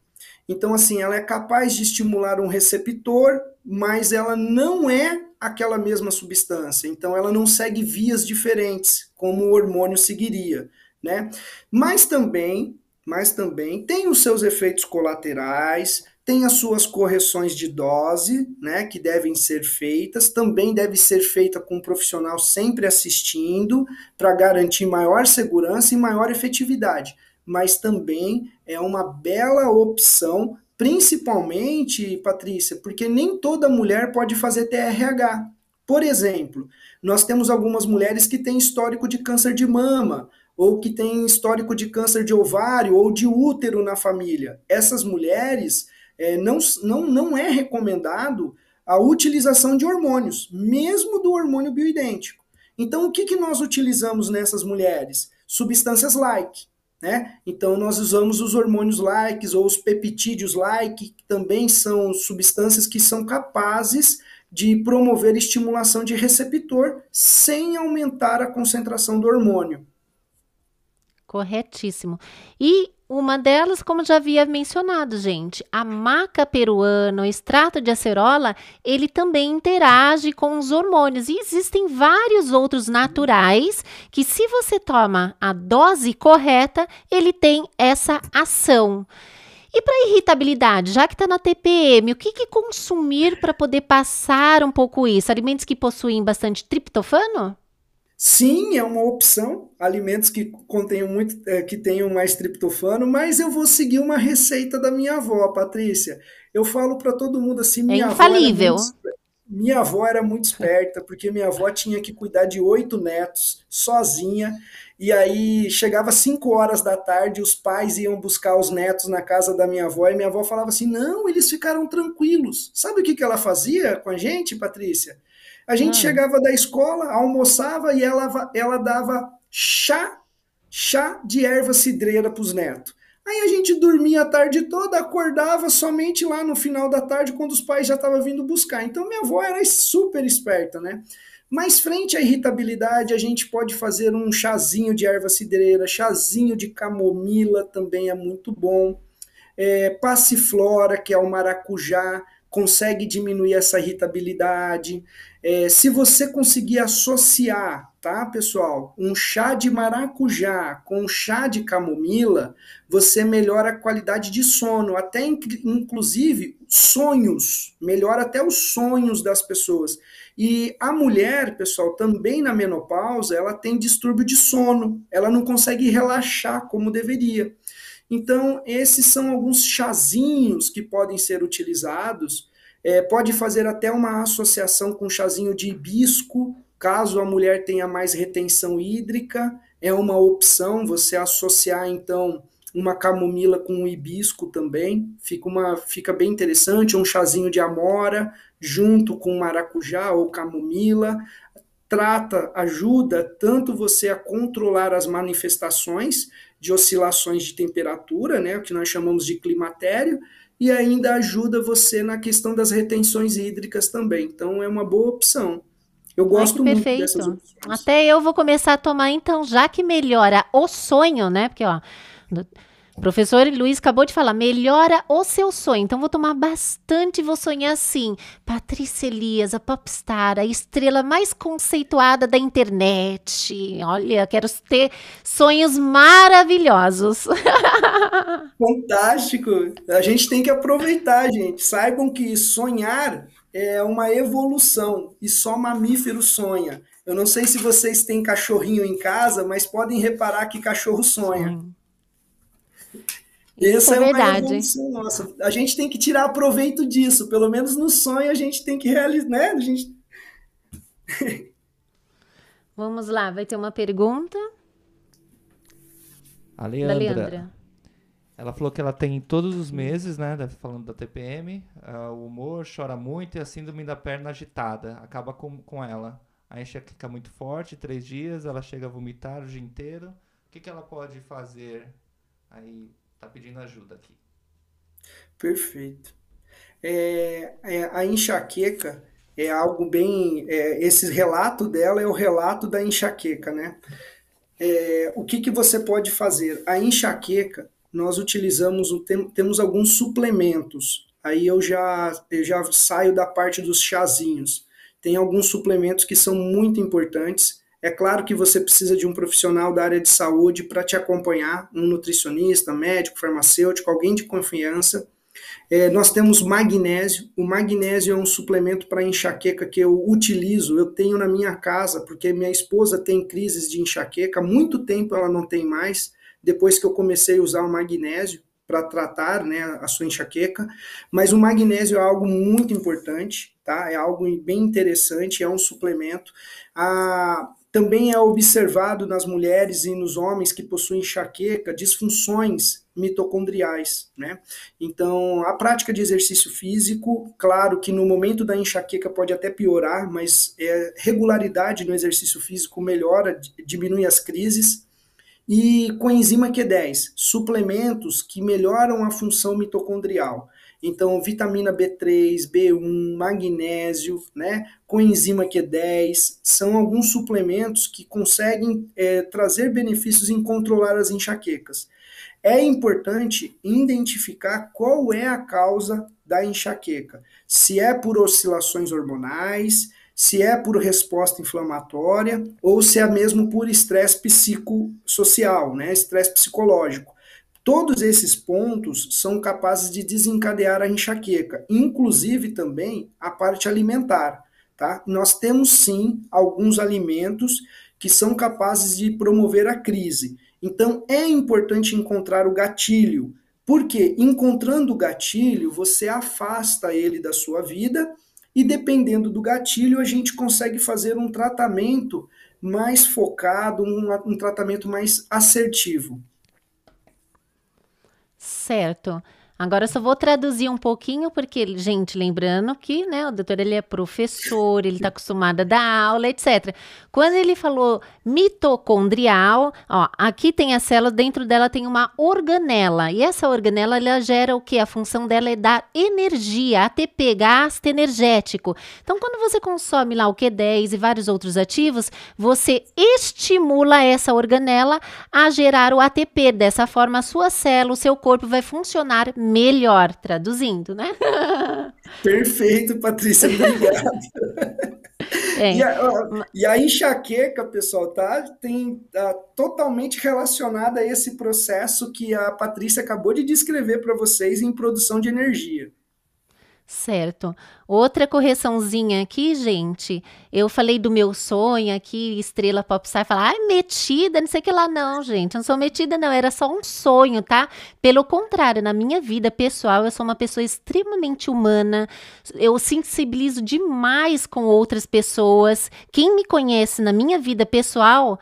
Então, assim, ela é capaz de estimular um receptor, mas ela não é aquela mesma substância. Então, ela não segue vias diferentes, como o hormônio seguiria, né? Mas também, mas também tem os seus efeitos colaterais, tem as suas correções de dose, né, que devem ser feitas, também deve ser feita com um profissional sempre assistindo, para garantir maior segurança e maior efetividade. Mas também é uma bela opção Principalmente, Patrícia, porque nem toda mulher pode fazer TRH. Por exemplo, nós temos algumas mulheres que têm histórico de câncer de mama, ou que têm histórico de câncer de ovário ou de útero na família. Essas mulheres é, não, não, não é recomendado a utilização de hormônios, mesmo do hormônio bioidêntico. Então, o que, que nós utilizamos nessas mulheres? Substâncias like. Né? Então, nós usamos os hormônios likes ou os peptídeos like, que também são substâncias que são capazes de promover estimulação de receptor sem aumentar a concentração do hormônio. Corretíssimo. E uma delas, como já havia mencionado, gente, a maca peruana, o extrato de acerola, ele também interage com os hormônios. E existem vários outros naturais que, se você toma a dose correta, ele tem essa ação. E para irritabilidade, já que está na TPM, o que, que consumir para poder passar um pouco isso? Alimentos que possuem bastante triptofano? Sim, é uma opção, alimentos que contenham muito, é, que tenham mais triptofano, mas eu vou seguir uma receita da minha avó, Patrícia. Eu falo para todo mundo assim, minha é infalível. Avó muito, minha avó era muito esperta, porque minha avó tinha que cuidar de oito netos sozinha, e aí chegava cinco horas da tarde, os pais iam buscar os netos na casa da minha avó, e minha avó falava assim: não, eles ficaram tranquilos. Sabe o que, que ela fazia com a gente, Patrícia? A gente ah. chegava da escola, almoçava e ela, ela dava chá, chá de erva cidreira para os netos. Aí a gente dormia a tarde toda, acordava somente lá no final da tarde, quando os pais já estavam vindo buscar. Então minha avó era super esperta, né? Mas frente à irritabilidade, a gente pode fazer um chazinho de erva cidreira, chazinho de camomila também é muito bom. É, passiflora, que é o maracujá, consegue diminuir essa irritabilidade. É, se você conseguir associar, tá, pessoal, um chá de maracujá com um chá de camomila, você melhora a qualidade de sono, até inclusive sonhos, melhora até os sonhos das pessoas. E a mulher, pessoal, também na menopausa, ela tem distúrbio de sono, ela não consegue relaxar como deveria. Então, esses são alguns chazinhos que podem ser utilizados. É, pode fazer até uma associação com chazinho de hibisco, caso a mulher tenha mais retenção hídrica. É uma opção você associar, então, uma camomila com um hibisco também. Fica, uma, fica bem interessante. Um chazinho de amora junto com maracujá ou camomila trata, ajuda tanto você a controlar as manifestações de oscilações de temperatura, né, o que nós chamamos de climatério, e ainda ajuda você na questão das retenções hídricas também. Então é uma boa opção. Eu gosto Ai, muito perfeito. dessas opções. Até eu vou começar a tomar então, já que melhora o sonho, né? Porque ó, o professor Luiz acabou de falar, melhora o seu sonho. Então, vou tomar bastante e vou sonhar assim. Patrícia Elias, a popstar, a estrela mais conceituada da internet. Olha, quero ter sonhos maravilhosos. [LAUGHS] Fantástico. A gente tem que aproveitar, gente. Saibam que sonhar é uma evolução e só mamífero sonha. Eu não sei se vocês têm cachorrinho em casa, mas podem reparar que cachorro sonha. Hum. Isso Essa é, é verdade. nossa. A gente tem que tirar proveito disso. Pelo menos no sonho a gente tem que realizar, né? A gente... [LAUGHS] Vamos lá, vai ter uma pergunta. A Leandra. Leandra. Ela falou que ela tem todos os meses, né? Falando da TPM, uh, o humor, chora muito e a síndrome da perna agitada. Acaba com, com ela. A enxaqueca muito forte, três dias, ela chega a vomitar o dia inteiro. O que, que ela pode fazer aí está pedindo ajuda aqui. Perfeito. É, é, a enxaqueca é algo bem. É, esse relato dela é o relato da enxaqueca, né? É, o que, que você pode fazer? A enxaqueca, nós utilizamos, tem, temos alguns suplementos. Aí eu já, eu já saio da parte dos chazinhos. Tem alguns suplementos que são muito importantes é claro que você precisa de um profissional da área de saúde para te acompanhar, um nutricionista, médico, farmacêutico, alguém de confiança. É, nós temos magnésio. O magnésio é um suplemento para enxaqueca que eu utilizo, eu tenho na minha casa, porque minha esposa tem crises de enxaqueca. Muito tempo ela não tem mais, depois que eu comecei a usar o magnésio para tratar né, a sua enxaqueca. Mas o magnésio é algo muito importante, tá? É algo bem interessante, é um suplemento. A, também é observado nas mulheres e nos homens que possuem enxaqueca disfunções mitocondriais, né? Então, a prática de exercício físico, claro que no momento da enxaqueca pode até piorar, mas é, regularidade no exercício físico melhora, diminui as crises. E coenzima Q10, suplementos que melhoram a função mitocondrial. Então, vitamina B3, B1, magnésio, né, coenzima Q10, são alguns suplementos que conseguem é, trazer benefícios em controlar as enxaquecas. É importante identificar qual é a causa da enxaqueca. Se é por oscilações hormonais, se é por resposta inflamatória ou se é mesmo por estresse psicossocial, né, estresse psicológico. Todos esses pontos são capazes de desencadear a enxaqueca, inclusive também a parte alimentar. Tá? Nós temos sim alguns alimentos que são capazes de promover a crise. Então é importante encontrar o gatilho, porque encontrando o gatilho, você afasta ele da sua vida e dependendo do gatilho, a gente consegue fazer um tratamento mais focado, um, um tratamento mais assertivo. Certo. Agora eu só vou traduzir um pouquinho, porque, gente, lembrando que, né, o doutor ele é professor, ele está acostumado a dar aula, etc. Quando ele falou mitocondrial, ó, aqui tem a célula, dentro dela tem uma organela, e essa organela, ela gera o que? A função dela é dar energia, ATP, gasto energético. Então, quando você consome lá o Q10 e vários outros ativos, você estimula essa organela a gerar o ATP. Dessa forma, a sua célula, o seu corpo vai funcionar melhor, traduzindo, né? [LAUGHS] Perfeito, Patrícia, obrigado. [LAUGHS] É. E, a, e, a, enxaqueca, pessoal, tá, tem, tá totalmente relacionada a esse processo que a Patrícia acabou de descrever para vocês em produção de energia. Certo. Outra correçãozinha aqui, gente. Eu falei do meu sonho aqui, estrela popstar, falar, ai, metida, não sei o que lá. Não, gente, eu não sou metida, não. Era só um sonho, tá? Pelo contrário, na minha vida pessoal, eu sou uma pessoa extremamente humana. Eu sensibilizo demais com outras pessoas. Quem me conhece na minha vida pessoal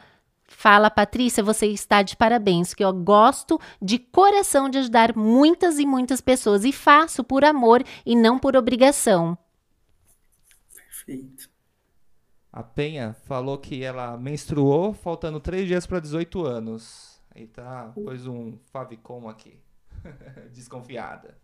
Fala, Patrícia, você está de parabéns, que eu gosto de coração de ajudar muitas e muitas pessoas e faço por amor e não por obrigação. Perfeito. A Penha falou que ela menstruou faltando três dias para 18 anos. Aí tá, pôs um favicom aqui. [LAUGHS] Desconfiada.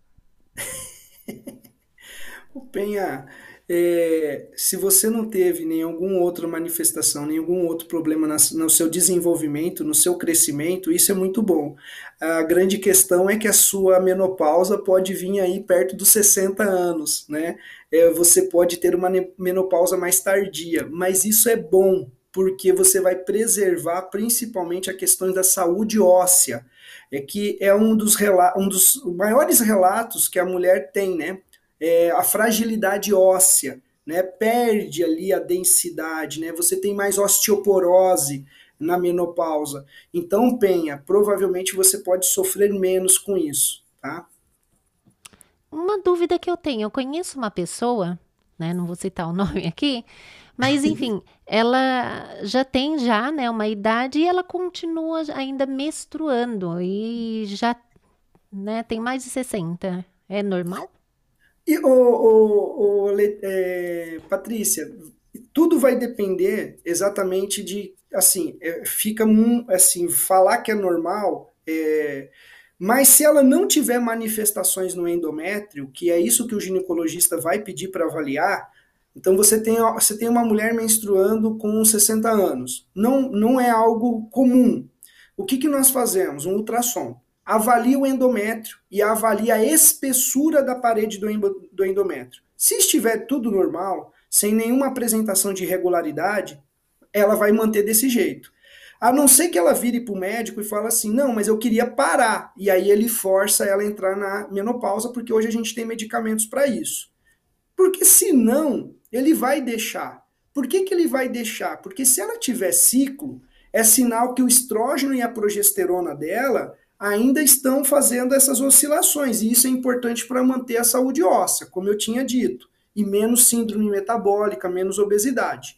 o Penha, é, se você não teve nenhuma outra manifestação, nenhum outro problema no seu desenvolvimento, no seu crescimento, isso é muito bom. A grande questão é que a sua menopausa pode vir aí perto dos 60 anos, né? É, você pode ter uma menopausa mais tardia, mas isso é bom, porque você vai preservar principalmente a questão da saúde óssea, é que é um dos, um dos maiores relatos que a mulher tem, né? É, a fragilidade óssea, né? Perde ali a densidade, né? Você tem mais osteoporose na menopausa. Então, Penha, provavelmente você pode sofrer menos com isso, tá? Uma dúvida que eu tenho, eu conheço uma pessoa, né? Não vou citar o [LAUGHS] nome aqui, mas enfim, ela já tem já, né, uma idade e ela continua ainda menstruando e já, né, tem mais de 60. É normal? E, o, é, Patrícia, tudo vai depender exatamente de, assim, é, fica, assim, falar que é normal, é, mas se ela não tiver manifestações no endométrio, que é isso que o ginecologista vai pedir para avaliar, então você tem, você tem uma mulher menstruando com 60 anos. Não, não é algo comum. O que, que nós fazemos? Um ultrassom avalia o endométrio e avalia a espessura da parede do endométrio. Se estiver tudo normal, sem nenhuma apresentação de irregularidade, ela vai manter desse jeito. A não ser que ela vire para o médico e fale assim, não, mas eu queria parar. E aí ele força ela a entrar na menopausa, porque hoje a gente tem medicamentos para isso. Porque senão, ele vai deixar. Por que, que ele vai deixar? Porque se ela tiver ciclo, é sinal que o estrógeno e a progesterona dela ainda estão fazendo essas oscilações, e isso é importante para manter a saúde óssea, como eu tinha dito, e menos síndrome metabólica, menos obesidade.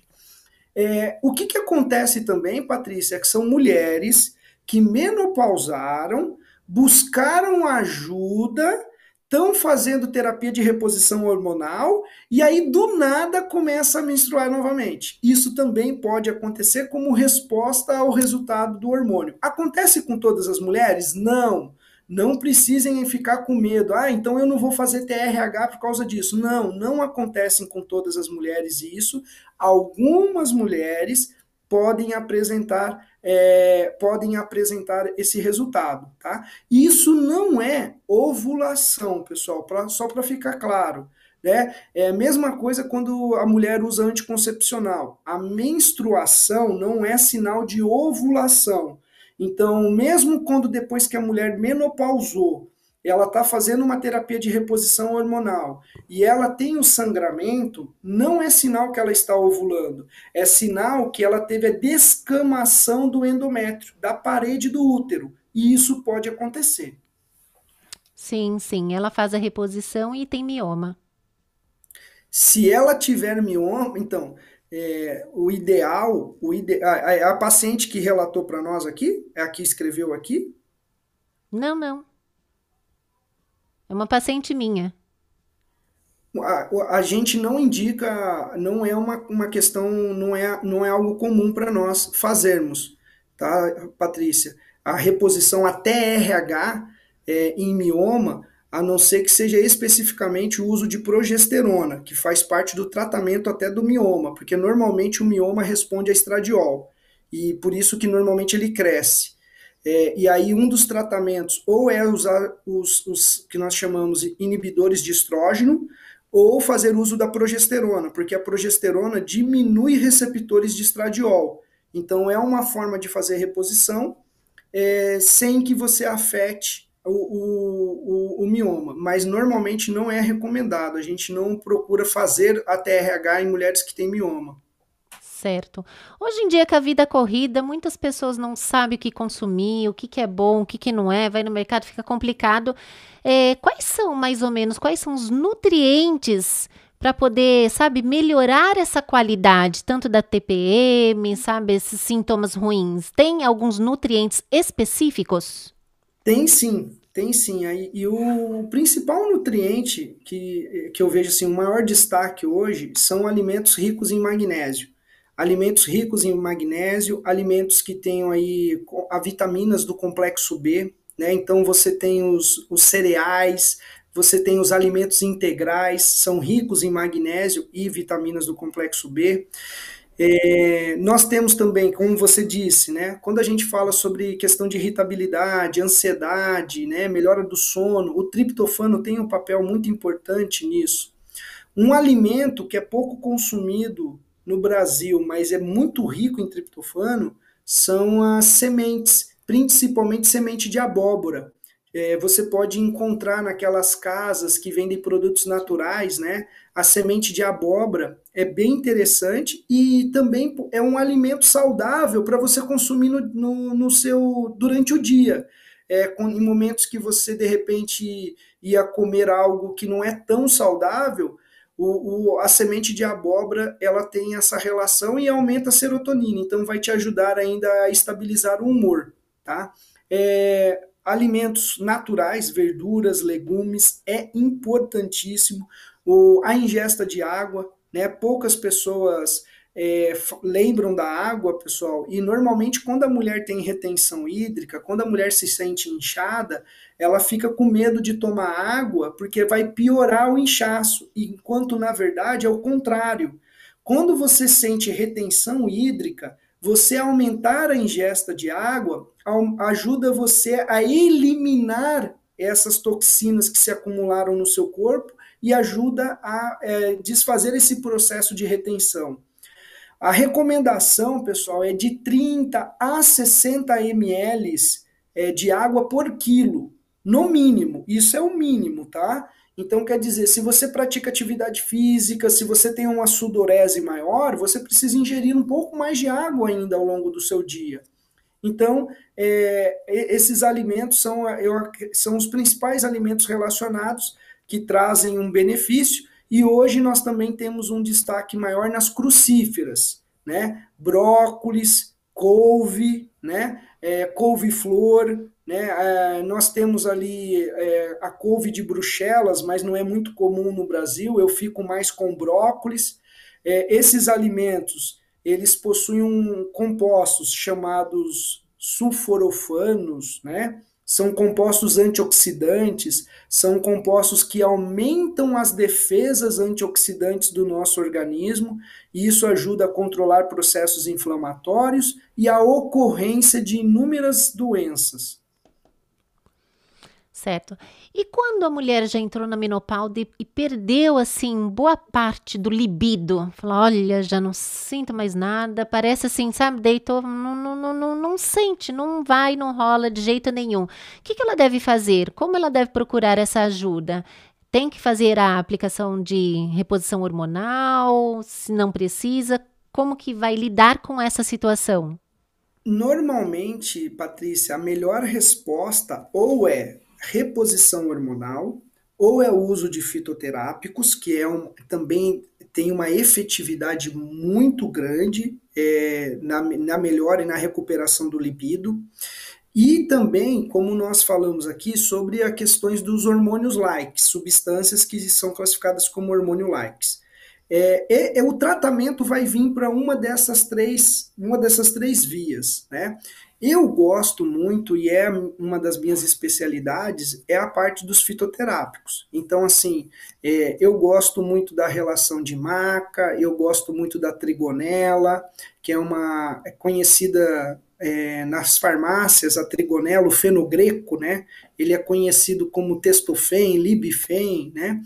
É, o que, que acontece também, Patrícia, é que são mulheres que menopausaram, buscaram ajuda estão fazendo terapia de reposição hormonal e aí do nada começa a menstruar novamente. Isso também pode acontecer como resposta ao resultado do hormônio. Acontece com todas as mulheres? Não. Não precisem ficar com medo. Ah, então eu não vou fazer TRH por causa disso. Não, não acontece com todas as mulheres isso. Algumas mulheres podem apresentar é, podem apresentar esse resultado, tá? Isso não é ovulação, pessoal, pra, só para ficar claro. Né? É a mesma coisa quando a mulher usa anticoncepcional. A menstruação não é sinal de ovulação. Então, mesmo quando depois que a mulher menopausou, ela está fazendo uma terapia de reposição hormonal e ela tem o sangramento, não é sinal que ela está ovulando, é sinal que ela teve a descamação do endométrio, da parede do útero, e isso pode acontecer. Sim, sim, ela faz a reposição e tem mioma. Se ela tiver mioma, então, é, o ideal, o ide a, a paciente que relatou para nós aqui, é a que escreveu aqui? Não, não. É uma paciente minha. A, a, gente não indica, não é uma, uma questão, não é, não é algo comum para nós fazermos, tá, Patrícia? A reposição até RH é, em mioma, a não ser que seja especificamente o uso de progesterona, que faz parte do tratamento até do mioma, porque normalmente o mioma responde a estradiol, e por isso que normalmente ele cresce. É, e aí um dos tratamentos ou é usar os, os que nós chamamos de inibidores de estrógeno, ou fazer uso da progesterona, porque a progesterona diminui receptores de estradiol. Então é uma forma de fazer reposição é, sem que você afete o, o, o, o, mioma, mas normalmente não é recomendado. A gente não procura fazer a TRH em mulheres que têm mioma certo. Hoje em dia, com a vida corrida, muitas pessoas não sabem o que consumir, o que, que é bom, o que, que não é, vai no mercado, fica complicado. É, quais são, mais ou menos, quais são os nutrientes para poder, sabe, melhorar essa qualidade, tanto da TPM, sabe, esses sintomas ruins? Tem alguns nutrientes específicos? Tem sim, tem sim. E o principal nutriente que, que eu vejo assim, o maior destaque hoje são alimentos ricos em magnésio alimentos ricos em magnésio, alimentos que tenham aí a vitaminas do complexo B, né? Então você tem os, os cereais, você tem os alimentos integrais, são ricos em magnésio e vitaminas do complexo B. É, nós temos também, como você disse, né, quando a gente fala sobre questão de irritabilidade, ansiedade, né, melhora do sono, o triptofano tem um papel muito importante nisso. Um alimento que é pouco consumido no Brasil, mas é muito rico em triptofano, são as sementes, principalmente semente de abóbora. É, você pode encontrar naquelas casas que vendem produtos naturais, né? A semente de abóbora é bem interessante e também é um alimento saudável para você consumir no, no, no, seu durante o dia. É, em momentos que você de repente ia comer algo que não é tão saudável, o, o, a semente de abóbora ela tem essa relação e aumenta a serotonina, então vai te ajudar ainda a estabilizar o humor, tá? É, alimentos naturais, verduras, legumes, é importantíssimo. O, a ingesta de água, né? Poucas pessoas é, lembram da água, pessoal, e normalmente quando a mulher tem retenção hídrica, quando a mulher se sente inchada, ela fica com medo de tomar água porque vai piorar o inchaço, enquanto na verdade é o contrário. Quando você sente retenção hídrica, você aumentar a ingesta de água ajuda você a eliminar essas toxinas que se acumularam no seu corpo e ajuda a é, desfazer esse processo de retenção. A recomendação, pessoal, é de 30 a 60 ml é, de água por quilo, no mínimo. Isso é o mínimo, tá? Então, quer dizer, se você pratica atividade física, se você tem uma sudorese maior, você precisa ingerir um pouco mais de água ainda ao longo do seu dia. Então, é, esses alimentos são, eu, são os principais alimentos relacionados que trazem um benefício e hoje nós também temos um destaque maior nas crucíferas. né? Brócolis, couve, né? É, couve-flor, né? É, nós temos ali é, a couve de Bruxelas, mas não é muito comum no Brasil. Eu fico mais com brócolis. É, esses alimentos eles possuem um, compostos chamados sulforofanos, né? São compostos antioxidantes, são compostos que aumentam as defesas antioxidantes do nosso organismo, e isso ajuda a controlar processos inflamatórios e a ocorrência de inúmeras doenças. Certo. E quando a mulher já entrou na menopausa e perdeu, assim, boa parte do libido, fala, olha, já não sinto mais nada, parece assim, sabe, deitou, não, não, não, não, sente, não vai, não rola de jeito nenhum. O que, que ela deve fazer? Como ela deve procurar essa ajuda? Tem que fazer a aplicação de reposição hormonal? Se não precisa, como que vai lidar com essa situação? Normalmente, Patrícia, a melhor resposta ou é reposição hormonal, ou é o uso de fitoterápicos, que é um, também tem uma efetividade muito grande é, na, na melhora e na recuperação do libido. E também, como nós falamos aqui, sobre as questões dos hormônios likes, substâncias que são classificadas como hormônio likes. É, é, é, o tratamento vai vir para uma dessas três, uma dessas três vias, né? Eu gosto muito, e é uma das minhas especialidades, é a parte dos fitoterápicos. Então, assim, é, eu gosto muito da relação de maca, eu gosto muito da trigonela, que é uma é conhecida é, nas farmácias, a trigonela, o fenogreco, né? Ele é conhecido como testofen, libifen, né?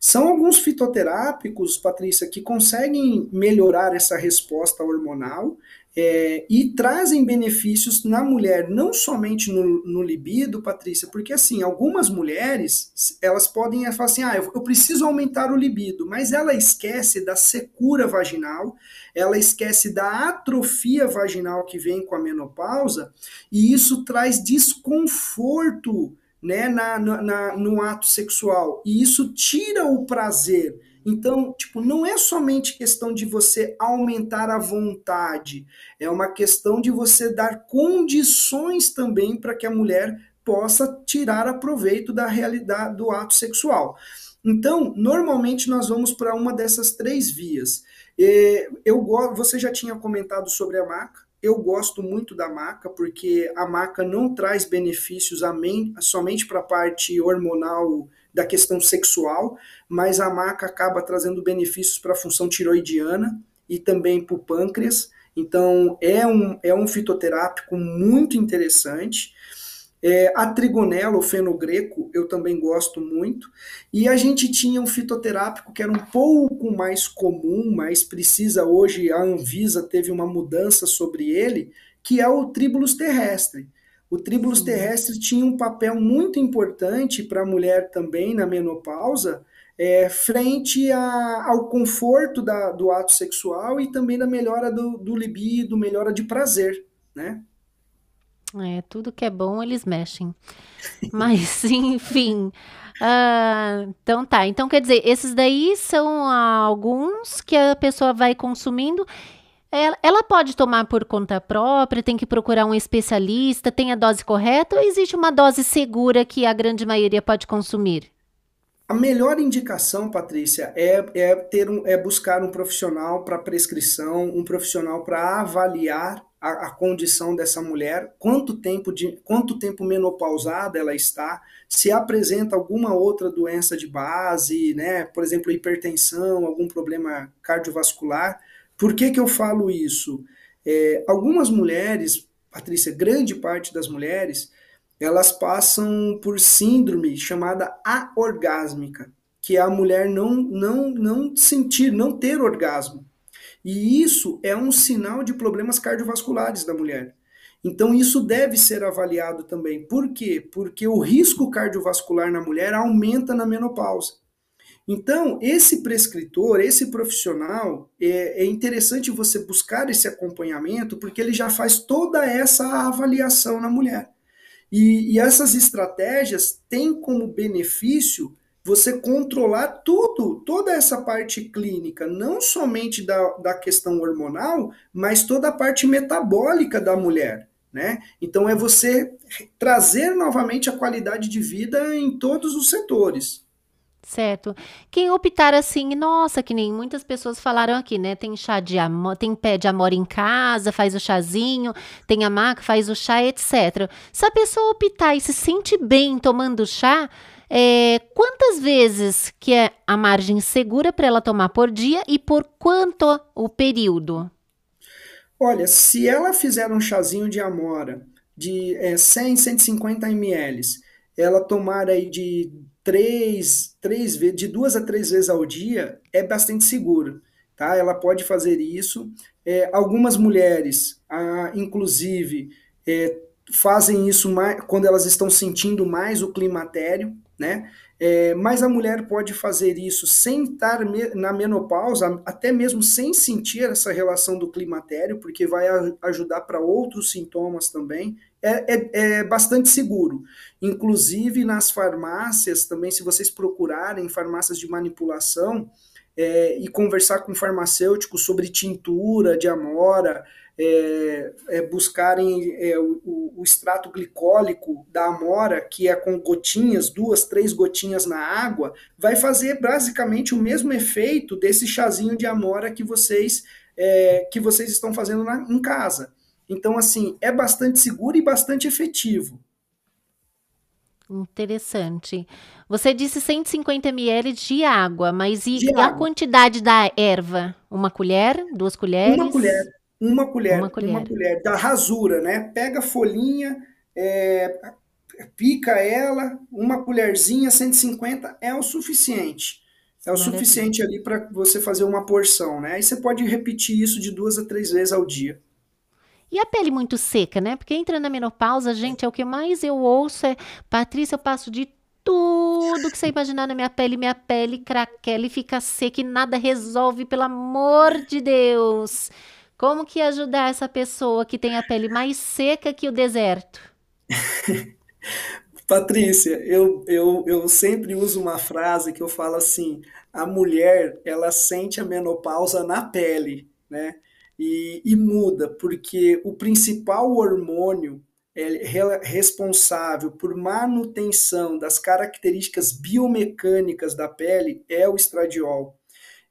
São alguns fitoterápicos, Patrícia, que conseguem melhorar essa resposta hormonal é, e trazem benefícios na mulher, não somente no, no, libido, Patrícia, porque assim, algumas mulheres, elas podem falar assim, ah, eu, eu preciso aumentar o libido, mas ela esquece da secura vaginal, ela esquece da atrofia vaginal que vem com a menopausa, e isso traz desconforto né, na, na, no ato sexual, e isso tira o prazer, então, tipo, não é somente questão de você aumentar a vontade, é uma questão de você dar condições também para que a mulher possa tirar a proveito da realidade do ato sexual. Então, normalmente nós vamos para uma dessas três vias. Eu você já tinha comentado sobre a maca. Eu gosto muito da maca porque a maca não traz benefícios somente para a parte hormonal da questão sexual, mas a maca acaba trazendo benefícios para a função tiroidiana e também para o pâncreas. Então, é um, é um fitoterápico muito interessante. É, a trigonela, o fenogreco, eu também gosto muito. E a gente tinha um fitoterápico que era um pouco mais comum, mas precisa hoje, a Anvisa teve uma mudança sobre ele, que é o tribulus terrestre. O tribulus terrestre tinha um papel muito importante para a mulher também na menopausa, é, frente a, ao conforto da, do ato sexual e também da melhora do, do libido, melhora de prazer, né? É, tudo que é bom eles mexem. [LAUGHS] Mas, enfim. Uh, então tá. Então quer dizer, esses daí são alguns que a pessoa vai consumindo ela, ela, pode tomar por conta própria, tem que procurar um especialista, tem a dose correta ou existe uma dose segura que a grande maioria pode consumir? A melhor indicação, Patrícia, é, é, ter um, é buscar um profissional para prescrição, um profissional para avaliar a, a, condição dessa mulher, quanto tempo, de, quanto tempo menopausada ela está, se apresenta alguma outra doença de base, né, por exemplo, hipertensão, algum problema cardiovascular, por que, que eu falo isso? É, algumas mulheres, Patrícia, grande parte das mulheres, elas passam por síndrome chamada aorgásmica, que é a mulher não, não, não sentir, não ter orgasmo. E isso é um sinal de problemas cardiovasculares da mulher. Então, isso deve ser avaliado também. Por quê? Porque o risco cardiovascular na mulher aumenta na menopausa. Então, esse prescritor, esse profissional, é, é, interessante você buscar esse acompanhamento, porque ele já faz toda essa avaliação na mulher. E, e essas estratégias têm como benefício você controlar tudo, toda essa parte clínica, não somente da, da questão hormonal, mas toda a parte metabólica da mulher. Né? Então é você trazer novamente a qualidade de vida em todos os setores. Certo. Quem optar assim, nossa, que nem muitas pessoas falaram aqui, né? Tem chá de amor, tem pé de amor em casa, faz o chazinho, tem a maca, faz o chá, etc. Se a pessoa optar e se sente bem tomando chá, é, quantas vezes que é a margem segura para ela tomar por dia e por quanto o período? Olha, se ela fizer um chazinho de amora de é, 100, 150 ml, ela tomar aí de três, três vezes, de duas a três vezes ao dia, é bastante seguro. Tá? Ela pode fazer isso. É, algumas mulheres, ah, inclusive, é, fazem isso mais, quando elas estão sentindo mais o climatério, né? É, mas a mulher pode fazer isso sem estar na menopausa, até mesmo sem sentir essa relação do climatério, porque vai ajudar para outros sintomas também. É, é, é, bastante seguro. Inclusive nas farmácias, também, se vocês procurarem farmácias de manipulação é, e conversar com farmacêuticos sobre tintura de amora, é, é, buscarem é, o, o, extrato glicólico da amora, que é com gotinhas, duas, três gotinhas na água, vai fazer basicamente o mesmo efeito desse chazinho de amora que vocês é, que vocês estão fazendo na, em casa. Então, assim, é bastante seguro e bastante efetivo. Interessante. Você disse 150 ml de água, mas e, e a quantidade da erva? Uma colher? Duas colheres? Uma colher. Uma colher, uma colher, uma colher da rasura, né? Pega a folhinha, é, pica ela, uma colherzinha, 150 é o suficiente. É o Maravilha. suficiente ali para você fazer uma porção, né? Aí você pode repetir isso de duas a três vezes ao dia. E a pele muito seca, né? Porque entra na menopausa, gente, é o que mais eu ouço é, Patrícia, eu passo de tudo que você imaginar na minha pele, minha pele craquela e fica seca e nada resolve, pelo amor de Deus. Como que ajudar essa pessoa que tem a pele mais seca que o deserto? [LAUGHS] Patrícia, eu, eu, eu sempre uso uma frase que eu falo assim: a mulher ela sente a menopausa na pele, né? E, e muda, porque o principal hormônio é responsável por manutenção das características biomecânicas da pele é o estradiol.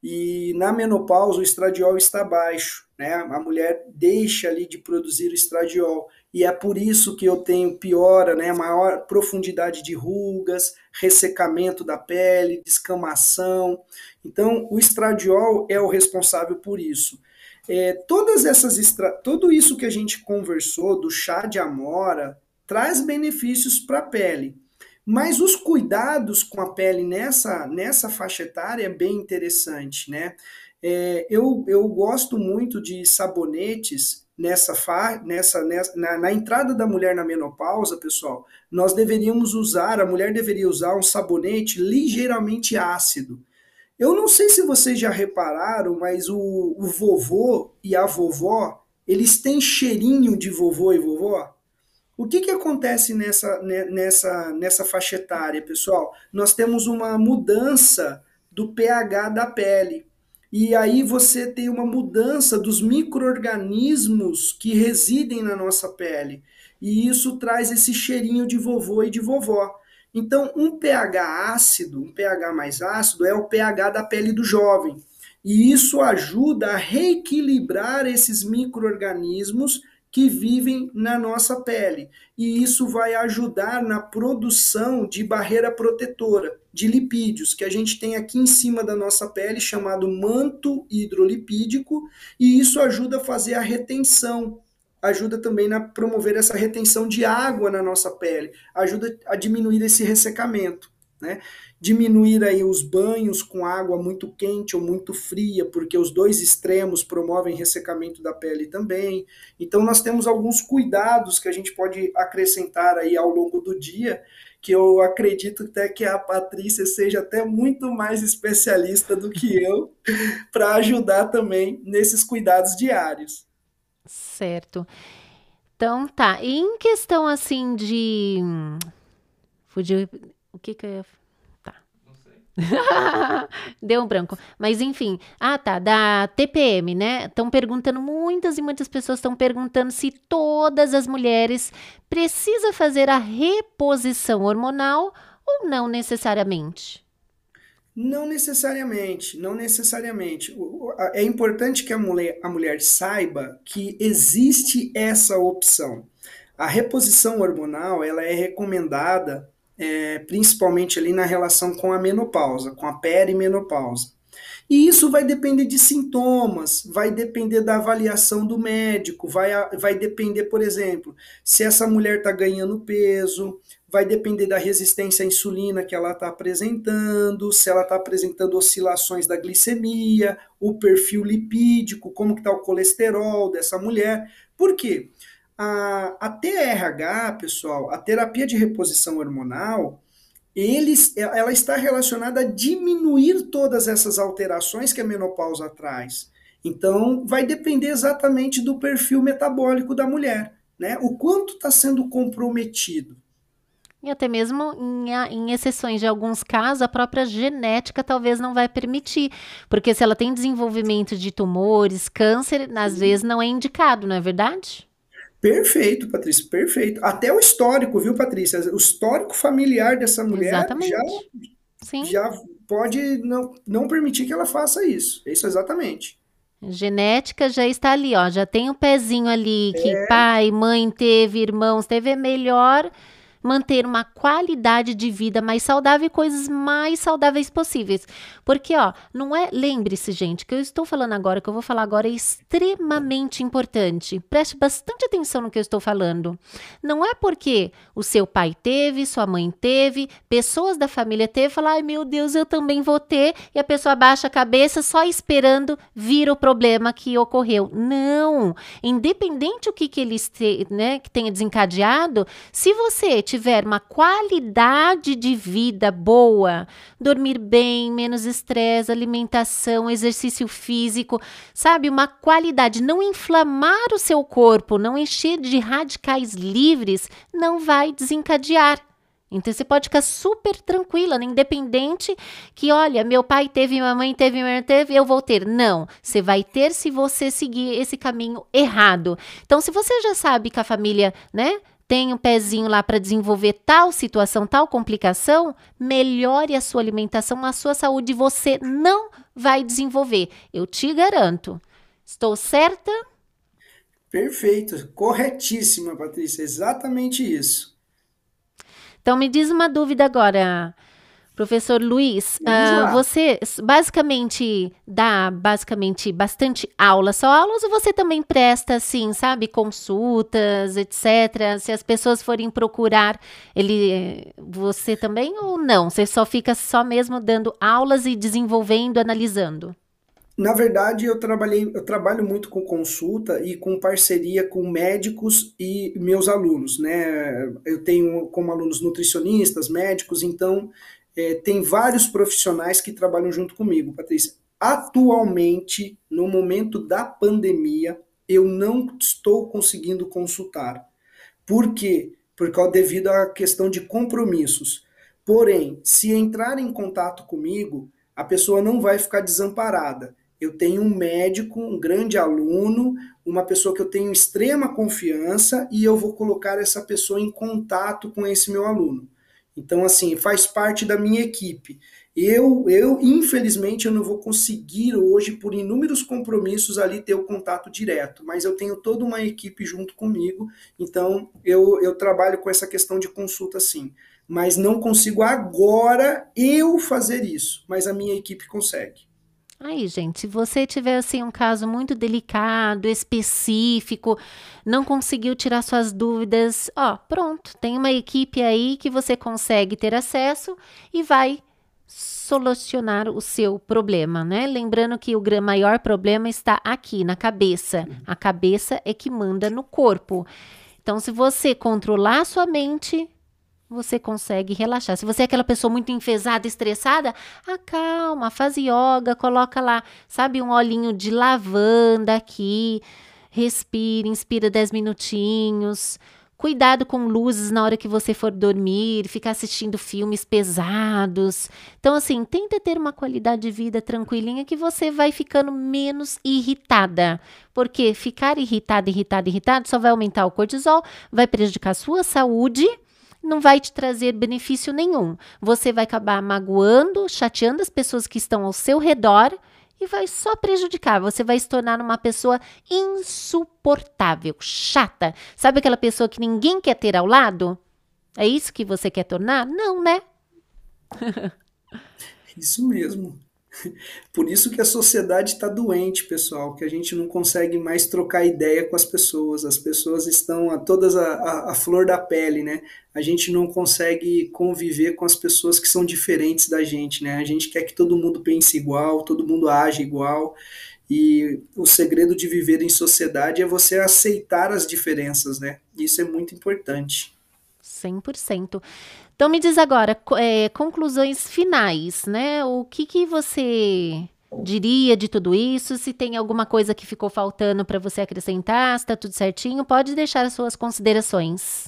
E na menopausa o estradiol está baixo, né? A mulher deixa ali de produzir o estradiol e é por isso que eu tenho piora, né? Maior profundidade de rugas, ressecamento da pele, descamação. Então o estradiol é o responsável por isso. É, todas essas extra... tudo isso que a gente conversou do chá de amora traz benefícios para a pele. Mas os cuidados com a pele nessa, nessa faixa etária é bem interessante, né? É, eu, eu gosto muito de sabonetes nessa, fa, nessa, nessa na, na, entrada da mulher na menopausa, pessoal. Nós deveríamos usar, a mulher deveria usar um sabonete ligeiramente ácido. Eu não sei se vocês já repararam, mas o, o vovô e a vovó, eles têm cheirinho de vovô e vovó? O que, que acontece nessa, né, nessa, nessa faixa etária, pessoal? Nós temos uma mudança do pH da pele. E aí você tem uma mudança dos micro-organismos que residem na nossa pele. E isso traz esse cheirinho de vovô e de vovó. Então, um pH ácido, um pH mais ácido, é o pH da pele do jovem. E isso ajuda a reequilibrar esses micro-organismos que vivem na nossa pele. E isso vai ajudar na produção de barreira protetora, de lipídios, que a gente tem aqui em cima da nossa pele, chamado manto hidrolipídico, e isso ajuda a fazer a retenção, ajuda também a promover essa retenção de água na nossa pele, ajuda a diminuir esse ressecamento. Né? Diminuir aí os banhos com água muito quente ou muito fria, porque os dois extremos promovem ressecamento da pele também. Então nós temos alguns cuidados que a gente pode acrescentar aí ao longo do dia, que eu acredito até que a Patrícia seja até muito mais especialista do que eu [LAUGHS] para ajudar também nesses cuidados diários. Certo. Então tá. E em questão assim de fugiu o que que eu ia... Tá. [LAUGHS] Deu um branco. Mas enfim, ah tá, da TPM, né? Estão perguntando, muitas e muitas pessoas estão perguntando se todas as mulheres precisam fazer a reposição hormonal ou não necessariamente. Não necessariamente, não necessariamente. É importante que a mulher, a mulher saiba que existe essa opção. A reposição hormonal ela é recomendada é, principalmente ali na relação com a menopausa, com a perimenopausa. E isso vai depender de sintomas, vai depender da avaliação do médico, vai, vai depender, por exemplo, se essa mulher está ganhando peso, vai depender da resistência à insulina que ela está apresentando, se ela está apresentando oscilações da glicemia, o perfil lipídico, como está o colesterol dessa mulher. Por quê? A, a TRH, pessoal, a terapia de reposição hormonal, eles, ela está relacionada a diminuir todas essas alterações que a menopausa traz. Então, vai depender exatamente do perfil metabólico da mulher, né? O quanto está sendo comprometido. E até mesmo em, em, exceções de alguns casos, a própria genética talvez não vai permitir. Porque se ela tem desenvolvimento de tumores, câncer, às vezes não é indicado, não é verdade? Perfeito, Patrícia, perfeito. Até o histórico, viu, Patrícia? O histórico familiar dessa mulher Exatamente. já, Sim. já pode não, não permitir que ela faça isso. Isso exatamente. Genética já está ali, ó. Já tem um pezinho ali que é. pai, mãe teve, irmãos teve, é melhor manter uma qualidade de vida mais saudável e coisas mais saudáveis possíveis. Porque, ó, não é. Lembre-se, gente, que eu estou falando agora, que eu vou falar agora, é extremamente importante. Preste bastante atenção no que eu estou falando. Não é porque o seu pai teve, sua mãe teve, pessoas da família teve, falar, ai meu Deus, eu também vou ter, e a pessoa baixa a cabeça só esperando vir o problema que ocorreu. Não! Independente o que, que eles te, né, que tenha desencadeado, se você tiver uma qualidade de vida boa, dormir bem, menos estresse, alimentação, exercício físico, sabe, uma qualidade, não inflamar o seu corpo, não encher de radicais livres, não vai desencadear. Então você pode ficar super tranquila, né? independente que, olha, meu pai teve, minha mãe teve, minha mãe teve, eu vou ter. Não, você vai ter se você seguir esse caminho errado. Então, se você já sabe que a família, né, tem um pezinho lá para desenvolver tal situação, tal complicação, melhore a sua alimentação, a sua saúde, você não vai desenvolver. Eu te garanto. Estou certa? Perfeito, corretíssima, Patrícia, exatamente isso. Então me diz uma dúvida agora. Professor Luiz, uh, você basicamente dá basicamente bastante aula, só aulas ou você também presta assim, sabe, consultas, etc. Se as pessoas forem procurar, ele você também ou não? Você só fica só mesmo dando aulas e desenvolvendo, analisando? Na verdade, eu trabalhei, eu trabalho muito com consulta e com parceria com médicos e meus alunos, né? Eu tenho como alunos nutricionistas, médicos, então é, tem vários profissionais que trabalham junto comigo, Patrícia. Atualmente, no momento da pandemia, eu não estou conseguindo consultar. Por quê? Por causa devido à questão de compromissos. Porém, se entrar em contato comigo, a pessoa não vai ficar desamparada. Eu tenho um médico, um grande aluno, uma pessoa que eu tenho extrema confiança e eu vou colocar essa pessoa em contato com esse meu aluno. Então, assim, faz parte da minha equipe. Eu, eu, infelizmente, eu não vou conseguir hoje, por inúmeros compromissos, ali ter o contato direto, mas eu tenho toda uma equipe junto comigo, então eu, eu trabalho com essa questão de consulta sim. Mas não consigo agora eu fazer isso, mas a minha equipe consegue. Aí, gente, se você tiver assim um caso muito delicado, específico, não conseguiu tirar suas dúvidas, ó, pronto, tem uma equipe aí que você consegue ter acesso e vai solucionar o seu problema, né? Lembrando que o maior problema está aqui na cabeça. A cabeça é que manda no corpo. Então, se você controlar sua mente, você consegue relaxar. Se você é aquela pessoa muito enfesada, estressada, acalma, faz yoga, coloca lá, sabe, um olhinho de lavanda aqui, respira, inspira 10 minutinhos, Cuidado com luzes na hora que você for dormir, ficar assistindo filmes pesados. Então, assim, tenta ter uma qualidade de vida tranquilinha que você vai ficando menos irritada. Porque ficar irritada, irritada, irritada só vai aumentar o cortisol, vai prejudicar a sua saúde não vai te trazer benefício nenhum. Você vai acabar magoando, chateando as pessoas que estão ao seu redor e vai só prejudicar. Você vai se tornar uma pessoa insuportável, chata. Sabe aquela pessoa que ninguém quer ter ao lado? É isso que você quer tornar? Não, né? [LAUGHS] isso mesmo. Por isso que a sociedade está doente, pessoal, que a gente não consegue mais trocar ideia com as pessoas. As pessoas estão a todas a, a, a, flor da pele, né? A gente não consegue conviver com as pessoas que são diferentes da gente, né? A gente quer que todo mundo pense igual, todo mundo age igual. E o segredo de viver em sociedade é você aceitar as diferenças, né? Isso é muito importante. 100%. Então me diz agora, é, conclusões finais, né? O que, que você diria de tudo isso? Se tem alguma coisa que ficou faltando para você acrescentar, está tudo certinho, pode deixar as suas considerações.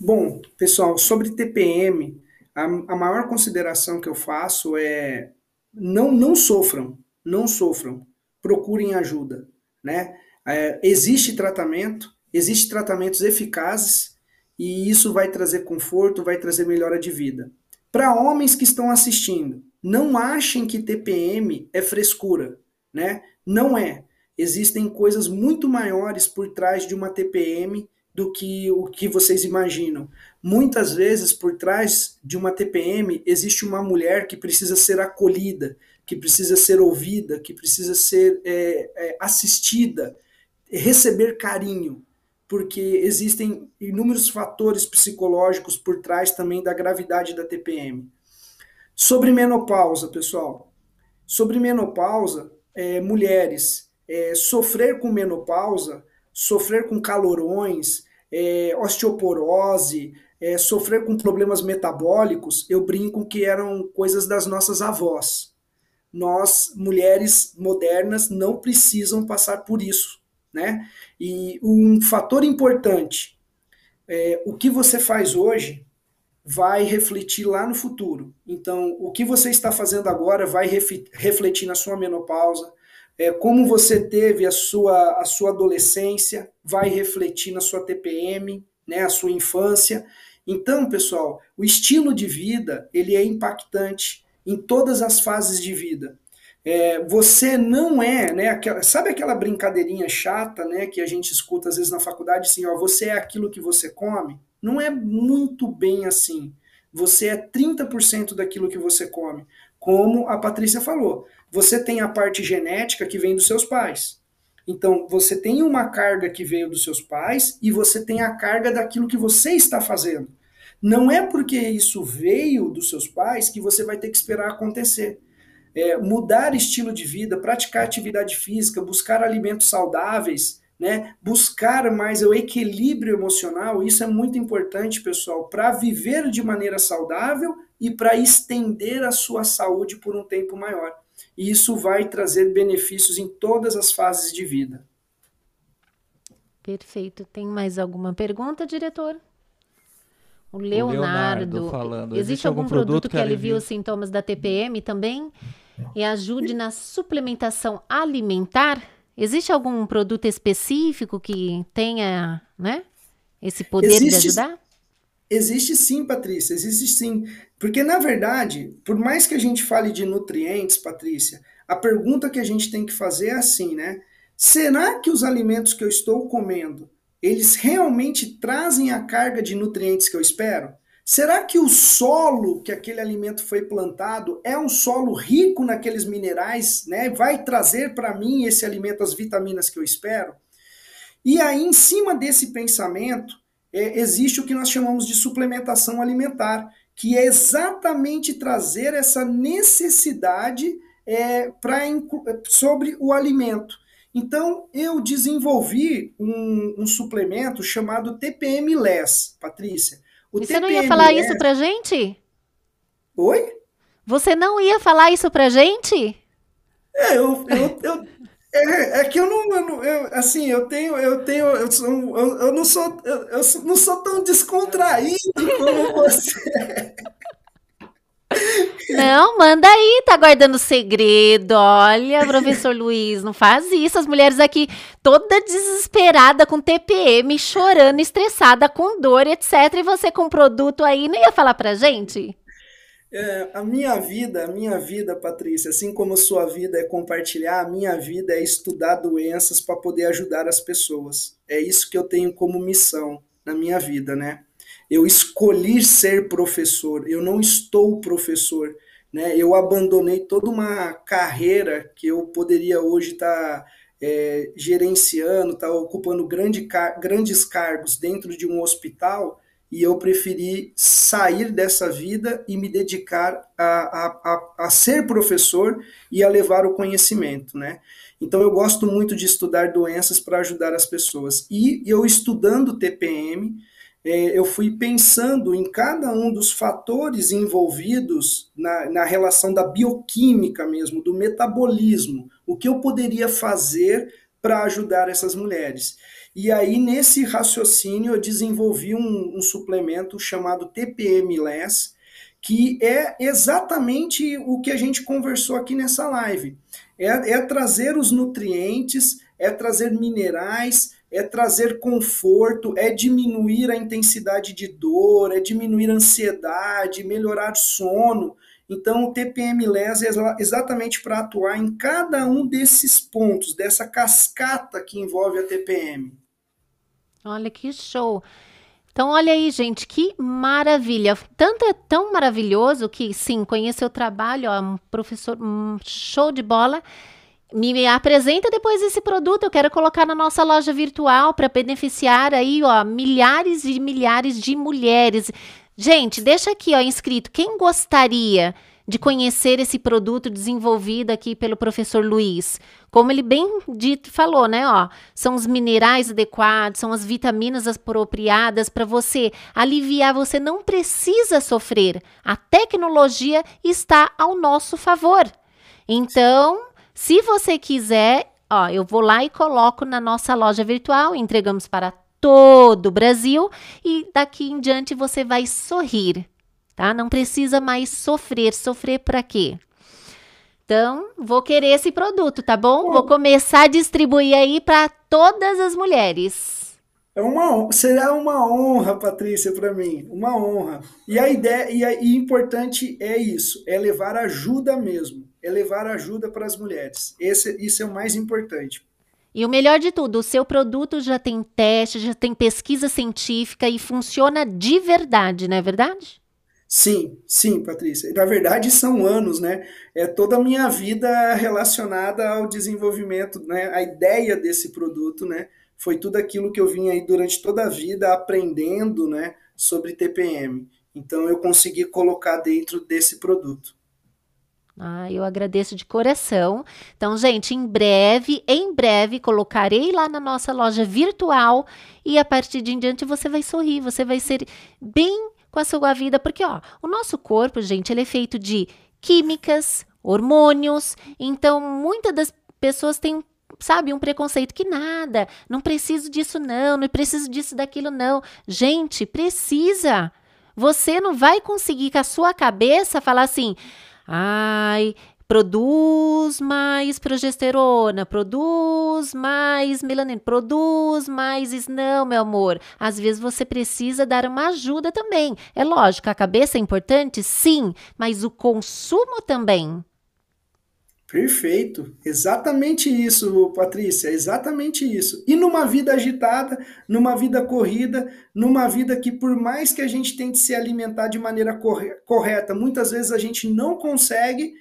Bom, pessoal, sobre TPM, a, a maior consideração que eu faço é não, não sofram, não sofram, procurem ajuda, né? É, existe tratamento, existe tratamentos eficazes e isso vai trazer conforto, vai trazer melhora de vida. Para homens que estão assistindo, não achem que TPM é frescura, né? Não é. Existem coisas muito maiores por trás de uma TPM do que o que vocês imaginam. Muitas vezes, por trás de uma TPM, existe uma mulher que precisa ser acolhida, que precisa ser ouvida, que precisa ser é, é, assistida, receber carinho porque existem inúmeros fatores psicológicos por trás também da gravidade da TPM. Sobre menopausa, pessoal. Sobre menopausa, é, mulheres, é, sofrer com menopausa, sofrer com calorões, é, osteoporose, é, sofrer com problemas metabólicos, eu brinco que eram coisas das nossas avós. Nós, mulheres modernas, não precisam passar por isso né? E um fator importante, é, o que você faz hoje vai refletir lá no futuro. Então, o que você está fazendo agora vai refletir na sua menopausa, é, como você teve a sua, a sua adolescência, vai refletir na sua TPM, né, a sua infância. Então, pessoal, o estilo de vida ele é impactante em todas as fases de vida. É, você não é, né? Aquela, sabe aquela brincadeirinha chata, né? Que a gente escuta às vezes na faculdade, assim, ó, você é aquilo que você come? Não é muito bem assim. Você é 30% daquilo que você come. Como a Patrícia falou, você tem a parte genética que vem dos seus pais. Então, você tem uma carga que veio dos seus pais e você tem a carga daquilo que você está fazendo. Não é porque isso veio dos seus pais que você vai ter que esperar acontecer é, mudar estilo de vida, praticar atividade física, buscar alimentos saudáveis, né? buscar mais o equilíbrio emocional, isso é muito importante, pessoal, para viver de maneira saudável e para estender a sua saúde por um tempo maior. E isso vai trazer benefícios em todas as fases de vida. Perfeito. Tem mais alguma pergunta, diretor? O Leonardo, o Leonardo falando. Existe, Existe algum, algum produto, produto que alivia os sintomas da TPM também? E ajude na suplementação alimentar? Existe algum produto específico que tenha, né, esse poder existe, de ajudar? Existe sim, Patrícia, existe sim. Porque, na verdade, por mais que a gente fale de nutrientes, Patrícia, a pergunta que a gente tem que fazer é assim, né? Será que os alimentos que eu estou comendo, eles realmente trazem a carga de nutrientes que eu espero? Será que o solo que aquele alimento foi plantado é um solo rico naqueles minerais, né? Vai trazer para mim esse alimento as vitaminas que eu espero? E aí, em cima desse pensamento, é, existe o que nós chamamos de suplementação alimentar, que é exatamente trazer essa necessidade é, sobre o alimento. Então, eu desenvolvi um, um suplemento chamado TPM-LES, Patrícia. O e você não ia falar isso pra gente? Oi? Você não ia falar isso pra gente? É, eu, eu, eu, É, é que eu não, eu não eu, assim, eu tenho, eu tenho, eu, sou, eu, eu não sou, eu não sou tão descontraído como você. Não, manda aí, tá guardando segredo. Olha, professor Luiz, não faz isso. As mulheres aqui toda desesperada com TPM, chorando, estressada, com dor, etc. E você com produto aí, não ia falar pra gente? É, a minha vida, a minha vida, Patrícia, assim como a sua vida é compartilhar, a minha vida é estudar doenças para poder ajudar as pessoas. É isso que eu tenho como missão na minha vida, né? Eu escolhi ser professor, eu não estou professor, né? Eu abandonei toda uma carreira que eu poderia hoje estar tá, é, gerenciando, estar tá ocupando grande, grandes cargos dentro de um hospital e eu preferi sair dessa vida e me dedicar a, a, a, a, ser professor e a levar o conhecimento, né? Então eu gosto muito de estudar doenças para ajudar as pessoas. E eu estudando TPM, eu fui pensando em cada um dos fatores envolvidos na, na relação da bioquímica mesmo, do metabolismo, o que eu poderia fazer para ajudar essas mulheres. E aí, nesse raciocínio, eu desenvolvi um, um suplemento chamado TPM Less, que é exatamente o que a gente conversou aqui nessa live. É, é trazer os nutrientes, é trazer minerais, é trazer conforto, é diminuir a intensidade de dor, é diminuir a ansiedade, melhorar sono. Então, o TPM LES é exatamente para atuar em cada um desses pontos, dessa cascata que envolve a TPM. Olha que show! Então, olha aí, gente, que maravilha. Tanto é tão maravilhoso que, sim, conhecer o trabalho, ó, um professor, um show de bola me apresenta depois esse produto, eu quero colocar na nossa loja virtual para beneficiar aí, ó, milhares e milhares de mulheres. Gente, deixa aqui, ó, inscrito, quem gostaria de conhecer esse produto desenvolvido aqui pelo professor Luiz? Como ele bem dito falou, né, ó, são os minerais adequados, são as vitaminas apropriadas para você aliviar, você não precisa sofrer. A tecnologia está ao nosso favor. Então, se você quiser, ó, eu vou lá e coloco na nossa loja virtual, entregamos para todo o Brasil e daqui em diante você vai sorrir, tá? Não precisa mais sofrer. Sofrer para quê? Então, vou querer esse produto, tá bom? Vou começar a distribuir aí para todas as mulheres. É uma, será uma honra, Patrícia, para mim, uma honra. E a ideia e, a, e importante é isso, é levar ajuda mesmo é levar ajuda para as mulheres. Esse, isso é o mais importante. E o melhor de tudo, o seu produto já tem teste, já tem pesquisa científica e funciona de verdade, não é verdade? Sim, sim, Patrícia. Na verdade, são anos, né? É toda a minha vida relacionada ao desenvolvimento, né? A ideia desse produto, né? Foi tudo aquilo que eu vim aí durante toda a vida aprendendo, né? Sobre TPM. Então, eu consegui colocar dentro desse produto. Ah, eu agradeço de coração. Então, gente, em breve, em breve, colocarei lá na nossa loja virtual e a partir de em diante você vai sorrir, você vai ser bem com a sua vida, porque ó, o nosso corpo, gente, ele é feito de químicas, hormônios. Então, muitas das pessoas têm sabe, um preconceito que nada, não preciso disso não, não preciso disso daquilo não. Gente, precisa. Você não vai conseguir com a sua cabeça falar assim: Ai, produz mais progesterona, produz mais melanina, produz mais. Não, meu amor. Às vezes você precisa dar uma ajuda também. É lógico, a cabeça é importante, sim, mas o consumo também. Perfeito, exatamente isso, Patrícia, exatamente isso. E numa vida agitada, numa vida corrida, numa vida que por mais que a gente tente se alimentar de maneira correta, muitas vezes a gente não consegue,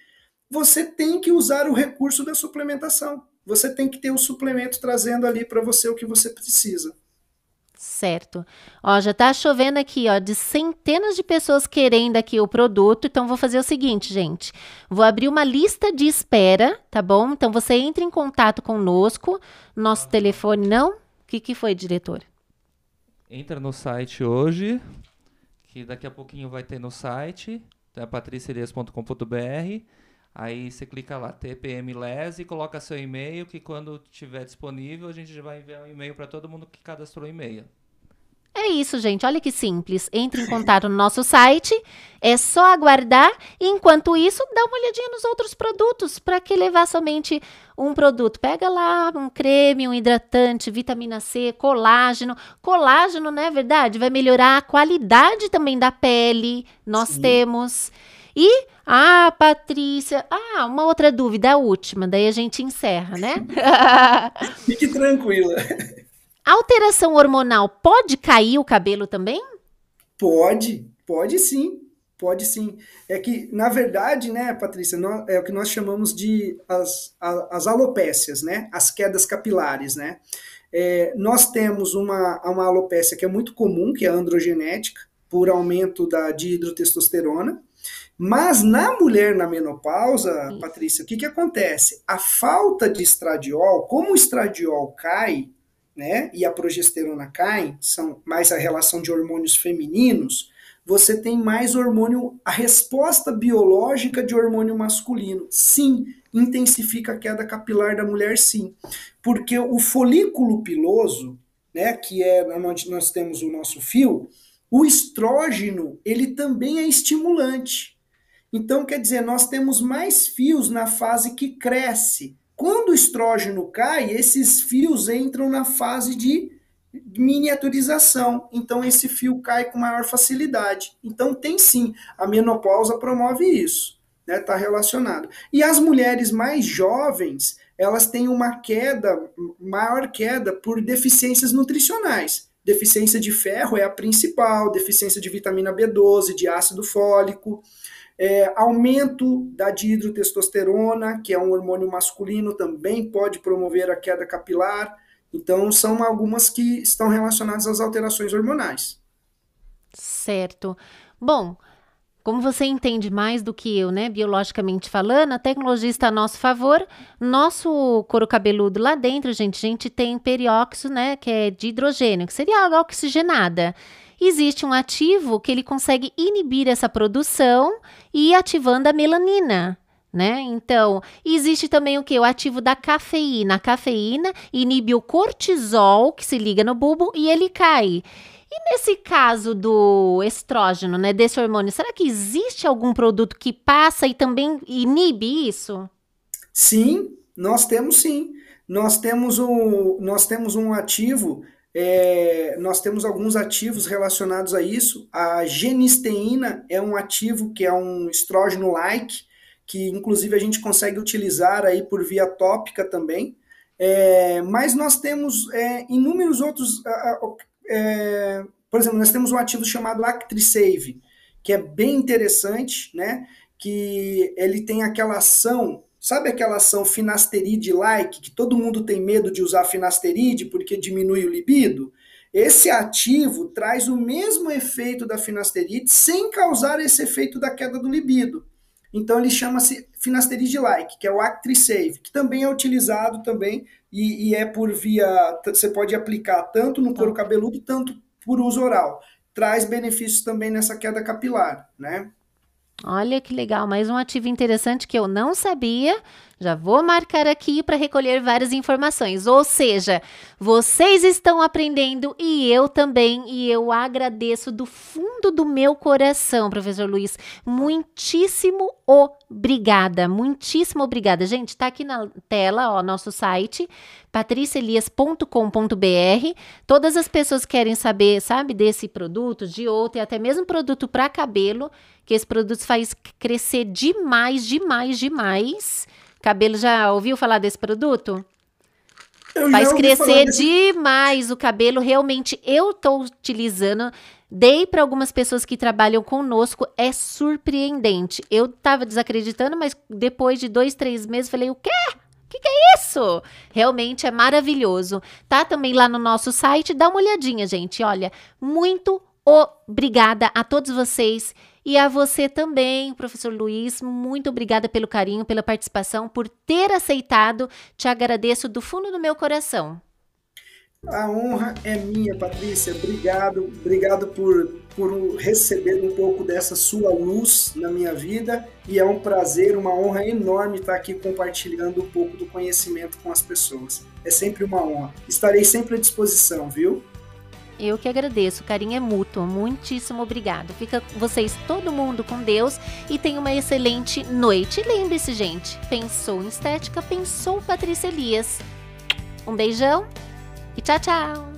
você tem que usar o recurso da suplementação. Você tem que ter o suplemento trazendo ali para você o que você precisa. Certo. Ó, já tá chovendo aqui, ó, de centenas de pessoas querendo aqui o produto. Então, vou fazer o seguinte, gente. Vou abrir uma lista de espera, tá bom? Então, você entra em contato conosco. Nosso telefone, não? O que, que foi, diretor? Entra no site hoje, que daqui a pouquinho vai ter no site, é patricielias.com.br. Aí você clica lá, TPM Les e coloca seu e-mail, que quando tiver disponível a gente já vai enviar um e-mail para todo mundo que cadastrou e-mail. É isso, gente. Olha que simples. Entre em contato no nosso site. É só aguardar. E enquanto isso, dá uma olhadinha nos outros produtos. Para que levar somente um produto? Pega lá um creme, um hidratante, vitamina C, colágeno. Colágeno, não é verdade? Vai melhorar a qualidade também da pele. Nós Sim. temos. E, ah, Patrícia, ah, uma outra dúvida, a última, daí a gente encerra, né? [LAUGHS] Fique tranquila. Alteração hormonal pode cair o cabelo também? Pode, pode sim. Pode sim. É que, na verdade, né, Patrícia, é o que nós chamamos de as, as alopécias, né? As quedas capilares, né? É, nós temos uma, uma alopécia que é muito comum, que é a androgenética, por aumento da dihidrotestosterona. Mas na mulher na menopausa, Patrícia, o que, que acontece? A falta de estradiol, como o estradiol cai, né, e a progesterona cai, são mais a relação de hormônios femininos, você tem mais hormônio, a resposta biológica de hormônio masculino. Sim, intensifica a queda capilar da mulher, sim. Porque o folículo piloso, né, que é onde nós temos o nosso fio, o estrógeno, ele também é estimulante. Então, quer dizer, nós temos mais fios na fase que cresce. Quando o estrógeno cai, esses fios entram na fase de miniaturização. Então esse fio cai com maior facilidade. Então tem sim, a menopausa promove isso, né? Tá relacionado. E as mulheres mais jovens, elas têm uma queda, maior queda por deficiências nutricionais. Deficiência de ferro é a principal, deficiência de vitamina B12, de ácido fólico é, aumento da dihidrotestosterona, que é um hormônio masculino, também pode promover a queda capilar. Então, são algumas que estão relacionadas às alterações hormonais. Certo. Bom, como você entende mais do que eu, né, biologicamente falando, a tecnologia está a nosso favor. Nosso couro cabeludo lá dentro, gente, a gente tem perióxido, né, que é de hidrogênio, que seria água oxigenada existe um ativo que ele consegue inibir essa produção e ativando a melanina. Né? Então, existe também o que? O ativo da cafeína. A cafeína inibe o cortisol que se liga no bulbo e ele cai. E nesse caso do estrógeno, né, desse hormônio, será que existe algum produto que passa e também inibe isso? Sim, nós temos sim. Nós temos um, nós temos um ativo é, nós temos alguns ativos relacionados a isso. A genisteína é um ativo que é um estrógeno-like, que inclusive a gente consegue utilizar aí por via tópica também. É, mas nós temos é, inúmeros outros. É, por exemplo, nós temos um ativo chamado ActriSave, que é bem interessante, né? Que ele tem aquela ação Sabe aquela ação finasteride-like, que todo mundo tem medo de usar finasteride porque diminui o libido? Esse ativo traz o mesmo efeito da finasteride sem causar esse efeito da queda do libido. Então ele chama-se finasteride-like, que é o Actrisave, que também é utilizado também e, e, é por via, você pode aplicar tanto no couro cabeludo, tanto por uso oral. Traz benefícios também nessa queda capilar, né? Olha que legal, mais um ativo interessante que eu não sabia. Já vou marcar aqui para recolher várias informações. Ou seja, vocês estão aprendendo e eu também, e eu agradeço do fundo do meu coração, professor Luiz. Muitíssimo obrigada, muitíssimo obrigada. Gente, está aqui na tela, ó, nosso site patricielias.com.br. Todas as pessoas que querem saber, sabe, desse produto, de outro e até mesmo produto para cabelo, que esse produto faz crescer demais, demais, demais. Cabelo já ouviu falar desse produto? Eu faz crescer demais o cabelo. Realmente, eu estou utilizando. Dei para algumas pessoas que trabalham conosco. É surpreendente. Eu estava desacreditando, mas depois de dois, três meses, falei: o quê? O que, que é isso? Realmente é maravilhoso. Tá também lá no nosso site. Dá uma olhadinha, gente. Olha, muito obrigada a todos vocês e a você também, professor Luiz, muito obrigada pelo carinho, pela participação, por ter aceitado. Te agradeço do fundo do meu coração. A honra é minha, Patrícia. Obrigado, obrigado por por receber um pouco dessa sua luz na minha vida e é um prazer, uma honra enorme estar aqui compartilhando um pouco do conhecimento com as pessoas. É sempre uma honra. Estarei sempre à disposição, viu? Eu que agradeço, o carinho é mútuo. Muitíssimo obrigado. Fica vocês todo mundo com Deus e tenha uma excelente noite. Lembre-se, gente, pensou em estética, pensou Patrícia Elias. Um beijão e tchau, tchau.